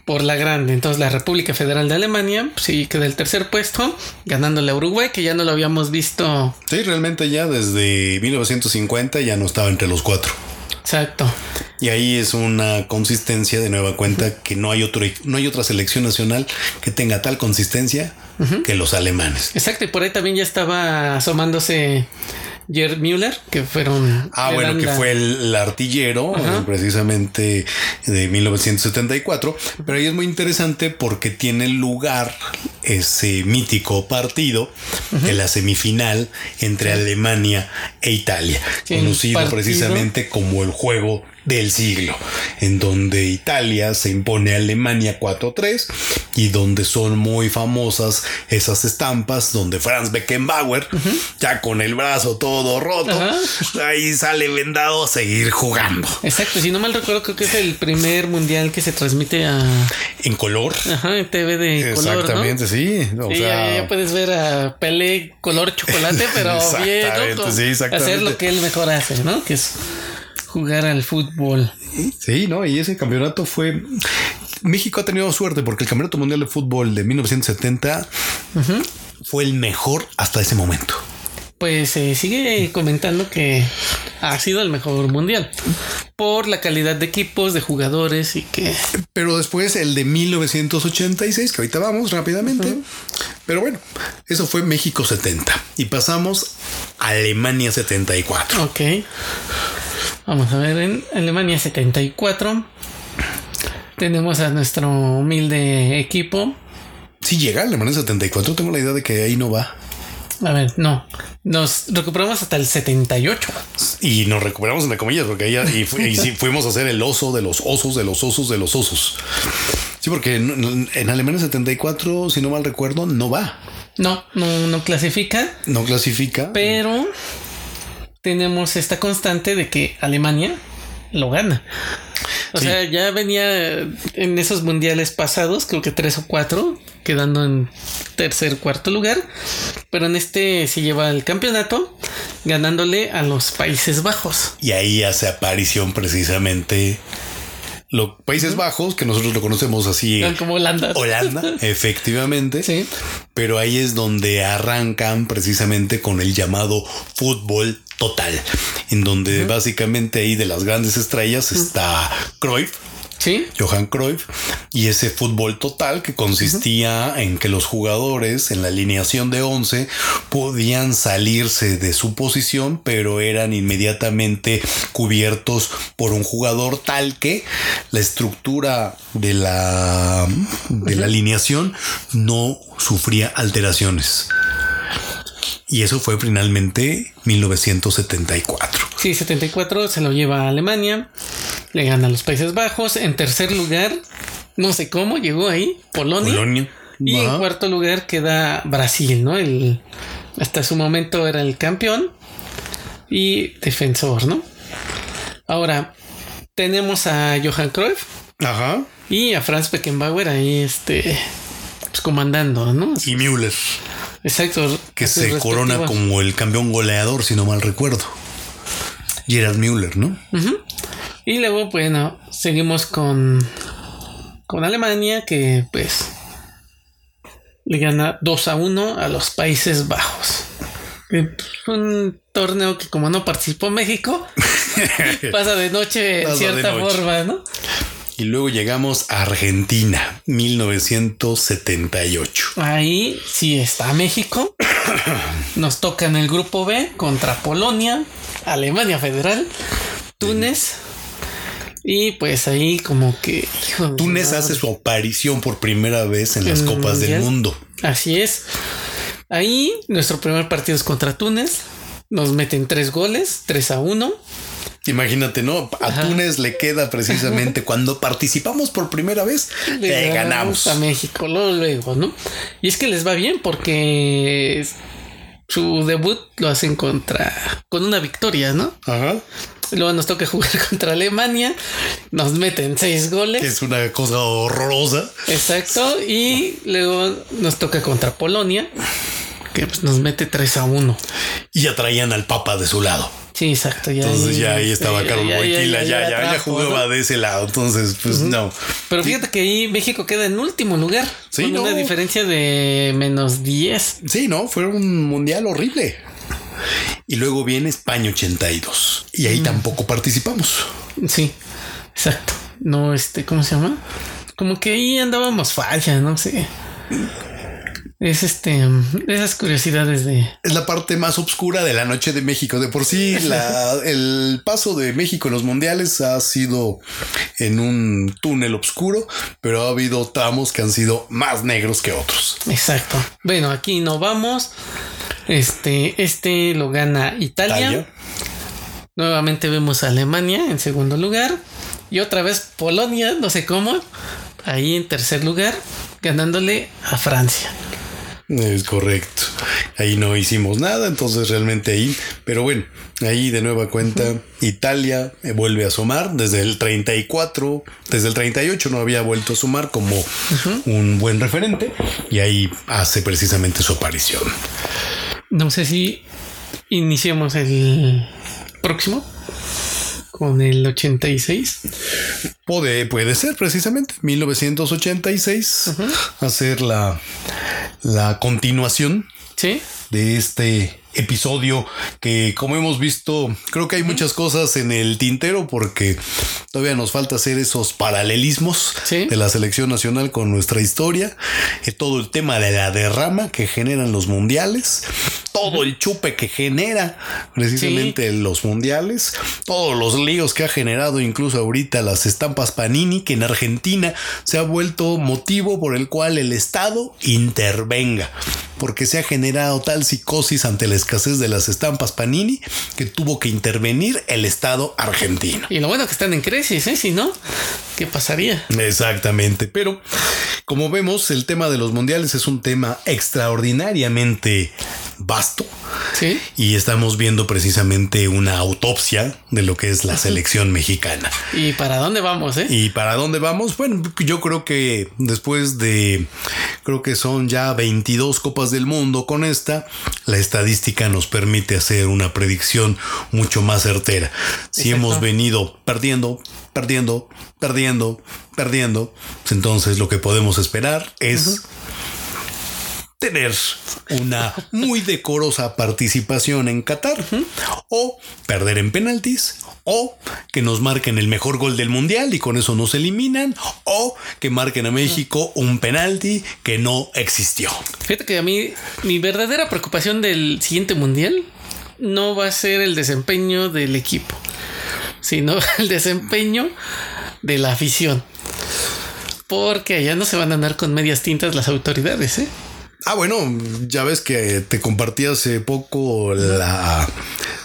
por la grande. Entonces la República Federal de Alemania sí queda el tercer puesto, ganándole a Uruguay, que ya no lo habíamos visto. Sí, realmente ya desde 1950 ya no estaba entre los cuatro. Exacto. Y ahí es una consistencia de nueva cuenta que no hay otro, no hay otra selección nacional que tenga tal consistencia que los alemanes. Exacto, y por ahí también ya estaba asomándose Gerd Müller, que fueron. Ah, bueno, que la- fue el artillero Ajá. eh, precisamente de 1974, pero ahí es muy interesante porque tiene lugar ese mítico partido de la semifinal entre Alemania e Italia, Sí, conocido precisamente como el juego del siglo, en donde Italia se impone a Alemania 4-3 y donde son muy famosas esas estampas donde Franz Beckenbauer, ya con el brazo todo roto, ahí sale vendado a seguir jugando. Exacto, si no mal recuerdo, creo que es el primer mundial que se transmite a En color. ajá, en TV de color. ¿no? Exactamente, sí. O Sí, sea, ya, ya puedes ver a Pelé color chocolate, pero bien, Exactamente, ¿no? Con- sí, exactamente. Hacer lo que él mejor hace, ¿no? Que es jugar al fútbol. Sí, ¿no? Y ese campeonato fue... México ha tenido suerte porque el Campeonato Mundial de Fútbol de 1970 fue el mejor hasta ese momento. Pues se sigue comentando que ha sido el mejor mundial por la calidad de equipos, de jugadores y que Pero después el de 1986, que ahorita vamos rápidamente. Pero bueno, eso fue México 70. Y pasamos a Alemania 74. Ok. Vamos a ver, en Alemania 74 tenemos a nuestro humilde equipo. Si llega a Alemania 74, tengo la idea de que ahí no va. A ver, no, nos recuperamos hasta el 78. Y nos recuperamos entre comillas, porque ahí y, fu- y sí fuimos a hacer el oso de los osos, de los osos, de los osos. Sí, porque en, en Alemania 74, si no mal recuerdo, no va. No, no, no clasifica, No clasifica. pero tenemos esta constante de que Alemania lo gana. O Sí. sea, ya venía en esos mundiales pasados, creo que tres o cuatro, quedando en tercer, cuarto lugar. Pero en este se lleva el campeonato, ganándole a los Países Bajos. Y ahí hace aparición precisamente los Países Bajos, que nosotros lo conocemos así. Como Holanda. Holanda, efectivamente. Sí. Pero ahí es donde arrancan precisamente con el llamado fútbol total, en donde básicamente ahí de las grandes estrellas está Cruyff, Sí. Johan Cruyff, y ese fútbol total que consistía en que los jugadores en la alineación de 11 podían salirse de su posición, pero eran inmediatamente cubiertos por un jugador tal que la estructura de la, de la alineación no sufría alteraciones. Y eso fue finalmente 1974. Sí, 74 se lo lleva a Alemania, le gana a los Países Bajos. En tercer lugar, no sé cómo llegó ahí, Polonia. Polonia. Y en cuarto lugar queda Brasil, ¿no? El, hasta su momento era el campeón y defensor, ¿no? Ahora tenemos a Johan Cruyff Ajá. y a Franz Beckenbauer ahí, este, pues, comandando, ¿no? Y Müller. Exacto. que se corona como el campeón goleador, si no mal recuerdo. Gerard Müller, ¿no? Y luego, bueno, seguimos con, con Alemania, que pues le gana 2 a 1 a los Países Bajos. Eh, Un torneo que como no participó México, pasa de noche en de cierta noche. forma, ¿no? Y luego llegamos a Argentina, 1978. Ahí sí está México. Nos toca en el grupo B contra Polonia, Alemania Federal, Túnez. Y pues ahí como que... hijo Túnez hace su aparición por primera vez en las Copas del. Mundo. Así es. Ahí nuestro primer partido es contra Túnez. Nos meten tres goles, 3 a 1. Imagínate, ¿no? A Ajá. Túnez le queda precisamente cuando participamos por primera vez, le ganamos. a México, luego, ¿no? Y es que les va bien porque su debut lo hacen contra con una victoria, ¿no? Ajá. Luego nos toca jugar contra Alemania, nos meten seis goles. es una cosa horrorosa. Exacto. Y luego nos toca contra Polonia, que pues, nos mete 3 a 1. Y ya traían al Papa de su lado. Sí, exacto. Ya Entonces ya ahí estaba ya, Carlos ya, Boitila, ya, ya, ya, jugaba ¿no? de ese lado. Entonces, pues no. Pero fíjate que ahí México queda en último lugar. Sí, con una diferencia de menos 10. Sí, no, fue un mundial horrible. Y luego viene España 82. Y Mm. ahí tampoco participamos. Sí, exacto. No, este, ¿cómo se llama? Como que ahí andábamos falla, no sé. Es este, esas curiosidades de. Es la parte más oscura de la noche de México. De por sí, la- el paso de México en los mundiales ha sido en un túnel oscuro, pero ha habido tramos que han sido más negros que otros. Exacto. Bueno, aquí no vamos. Este, este lo gana Italia. Italia. Nuevamente vemos a Alemania en segundo lugar. Y otra vez Polonia, no sé cómo. Ahí en tercer lugar, ganándole a Francia. Es correcto. Ahí no hicimos nada, entonces realmente ahí, pero bueno, ahí de nueva cuenta, Italia eh, vuelve a sumar desde el 34, desde el 38 no había vuelto a sumar como un buen referente y ahí hace precisamente su aparición. No sé si iniciamos el próximo con el 86. Puede, puede ser precisamente 1986 hacer la, la continuación Sí, de este episodio que como hemos visto creo que hay muchas cosas en el tintero porque todavía nos falta hacer esos paralelismos Sí. de la selección nacional con nuestra historia eh, todo el tema de la derrama que generan los mundiales todo el chupe que genera precisamente los mundiales todos los líos que ha generado incluso ahorita las estampas Panini que en Argentina se ha vuelto motivo por el cual el Estado intervenga porque se ha generado tal psicosis ante la escasez de las estampas Panini que tuvo que intervenir el Estado argentino. y lo bueno que están en crisis, ¿eh? Si no, ¿qué pasaría? Exactamente, pero como vemos el tema de los mundiales es un tema extraordinariamente vasto Sí, y estamos viendo precisamente una autopsia de lo que es la selección mexicana. ¿y para dónde vamos, eh? ¿Y para dónde vamos? Bueno, yo creo que después de, creo que son ya 22 Copas del Mundo con esta, la estadística nos permite hacer una predicción mucho más certera. Si Exacto. hemos venido perdiendo, perdiendo, perdiendo, perdiendo, entonces lo que podemos esperar es tener una muy decorosa participación en Qatar. O perder en penaltis o que nos marquen el mejor gol del mundial y con eso nos eliminan o que marquen a México un penalti que no existió. Fíjate que a mí mi verdadera preocupación del siguiente mundial no va a ser el desempeño del equipo, sino el desempeño de la afición. Porque allá no se van a andar con medias tintas las autoridades, ¿eh? Ah, bueno, ya ves que te compartí hace poco la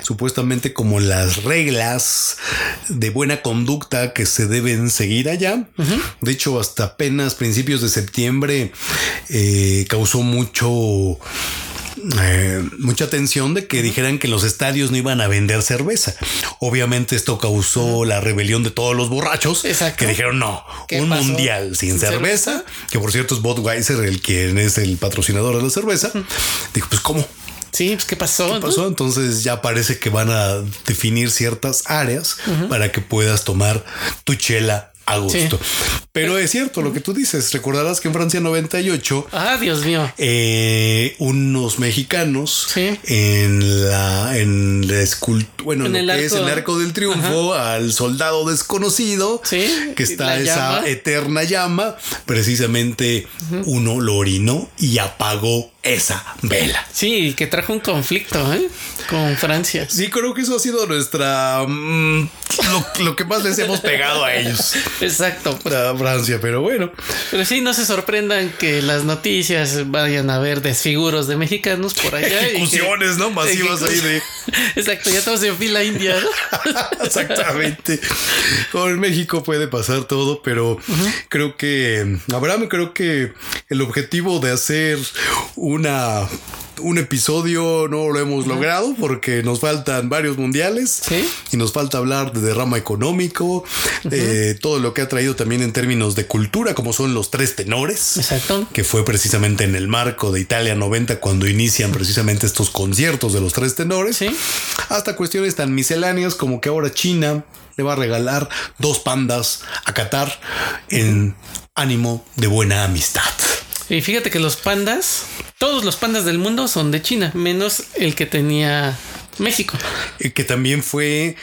supuestamente como las reglas de buena conducta que se deben seguir allá. De hecho, hasta apenas principios de septiembre eh, causó mucho eh, mucha atención de que dijeran que los estadios no iban a vender cerveza. Obviamente esto causó la rebelión de todos los borrachos Exacto. que dijeron no, ¿Qué un pasó? mundial sin, ¿Sin cerveza, cerveza? que por cierto es Budweiser el quien es el patrocinador de la cerveza. Dijo, pues cómo, Sí, pues ¿qué pasó? ¿Qué pasó? Entonces ya parece que van a definir ciertas áreas para que puedas tomar tu chela a gusto. Pero es cierto lo que tú dices. Recordarás que en Francia 98, Ah, Dios mío. eh, unos mexicanos Sí. en la en la escultura, bueno, En lo el que es arco- el arco del triunfo al soldado desconocido, Sí, que está esa eterna llama, precisamente uno lo orinó y apagó esa vela. Sí, que trajo un conflicto ¿eh? con Francia. Sí, creo que eso ha sido nuestra mm, lo, lo que más les hemos pegado a ellos. Exacto. A Francia, pero bueno. Pero sí, no se sorprendan que las noticias vayan a ver desfiguros de mexicanos por allá. que- Ejecuciones, ¿no? Masivas ahí de. Exacto, ya estamos en fila india. ¿no? Exactamente. Con México puede pasar todo, pero creo que Abraham, creo que el objetivo de hacer una un episodio no lo hemos logrado porque nos faltan varios mundiales Sí. y nos falta hablar de derrama económico, de todo lo que ha traído también en términos de cultura, como son los tres tenores Exacto. que fue precisamente en el marco de Italia 90 cuando inician precisamente estos conciertos de los tres tenores, Sí. hasta cuestiones tan misceláneas como que ahora China le va a regalar dos pandas a Qatar en ánimo de buena amistad. Y fíjate que los pandas, todos los pandas del mundo son de China, menos el que tenía México. Y que también fue,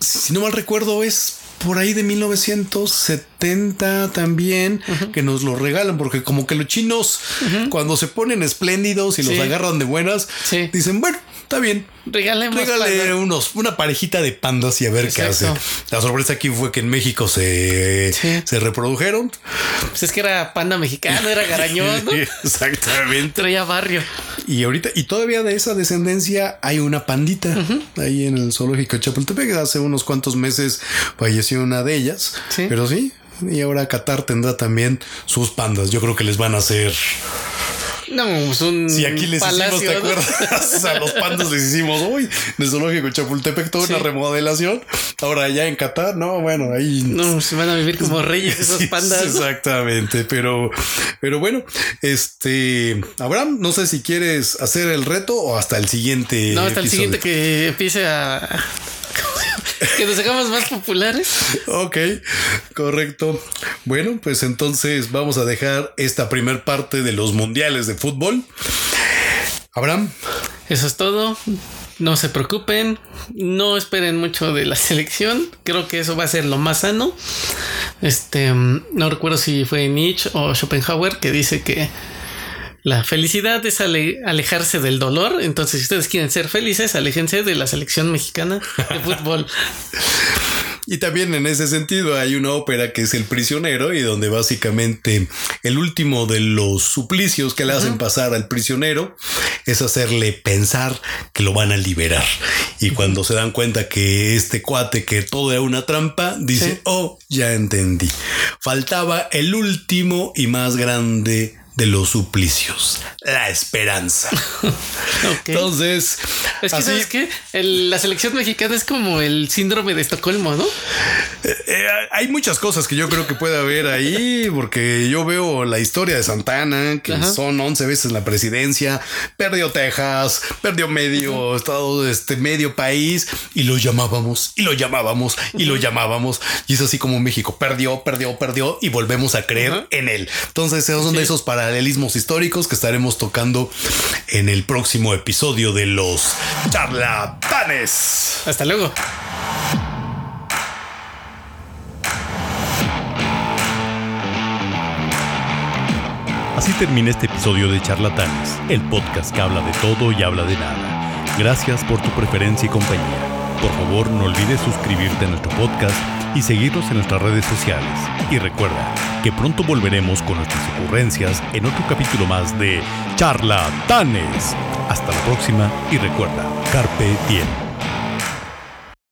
si no mal recuerdo, es por ahí de 1970 también que nos lo regalan, porque como que los chinos, cuando se ponen espléndidos y los Sí. agarran de buenas, Sí. dicen, bueno, está bien, Regalemos Regale unos, una parejita de pandas y a ver qué hace. La sorpresa aquí fue que en México se, Sí. se reprodujeron. Pues es que era panda mexicano, era garañón, ¿no? Exactamente. Traía barrio. Y ahorita, y todavía de esa descendencia hay una pandita ahí en el zoológico de Chapultepec. Hace unos cuantos meses falleció una de ellas. Sí. Pero sí. Y ahora Qatar tendrá también sus pandas. Yo creo que les van a hacer. No, es un Si aquí les palacio, hicimos, ¿te ¿no? acuerdas? A los pandas les hicimos hoy en el zoológico Chapultepec toda Sí. una remodelación. Ahora ya en Qatar, no, bueno, ahí No, se van a vivir como reyes esos pandas. Exactamente, pero, pero bueno, este Abraham, no sé si quieres hacer el reto o hasta el siguiente. No, hasta el siguiente que empiece a. que nos hagamos más populares. Ok, correcto. Bueno, pues entonces vamos a dejar esta primer parte de los mundiales de fútbol. Abraham, Eso es todo. No se preocupen. No esperen mucho de la selección. Creo que eso va a ser lo más sano. Este, mm, no recuerdo si fue Nietzsche o Schopenhauer que dice que la felicidad es ale- alejarse del dolor. Entonces, si ustedes quieren ser felices, aléjense de la selección mexicana de fútbol. Y también en ese sentido hay una ópera que es El prisionero y donde básicamente el último de los suplicios que le hacen pasar al prisionero es hacerle pensar que lo van a liberar. Y cuando se dan cuenta que este cuate, que todo era una trampa, dice, Sí. oh, ya entendí. Faltaba el último y más grande de los suplicios, la esperanza. Entonces, Es que, así- ¿sabes qué? El- la selección mexicana es como el síndrome de Estocolmo, ¿no? Eh, hay muchas cosas que yo creo que puede haber ahí, porque yo veo la historia de Santana, que Ajá. son 11 veces la presidencia, perdió Texas, perdió medio estado, este medio país, y lo llamábamos, y lo llamábamos, y lo llamábamos, y es así como México perdió, perdió, perdió, y volvemos a creer en él. Entonces, esos son de esos paralelismos históricos que estaremos tocando en el próximo episodio de los charlatanes. Hasta luego. Así termina este episodio de Charlatanes, el podcast que habla de todo y habla de nada. Gracias por tu preferencia y compañía. Por favor, no olvides suscribirte a nuestro podcast y seguirnos en nuestras redes sociales. Y recuerda que pronto volveremos con nuestras ocurrencias en otro capítulo más de Charlatanes. Hasta la próxima y recuerda, Carpe Diem.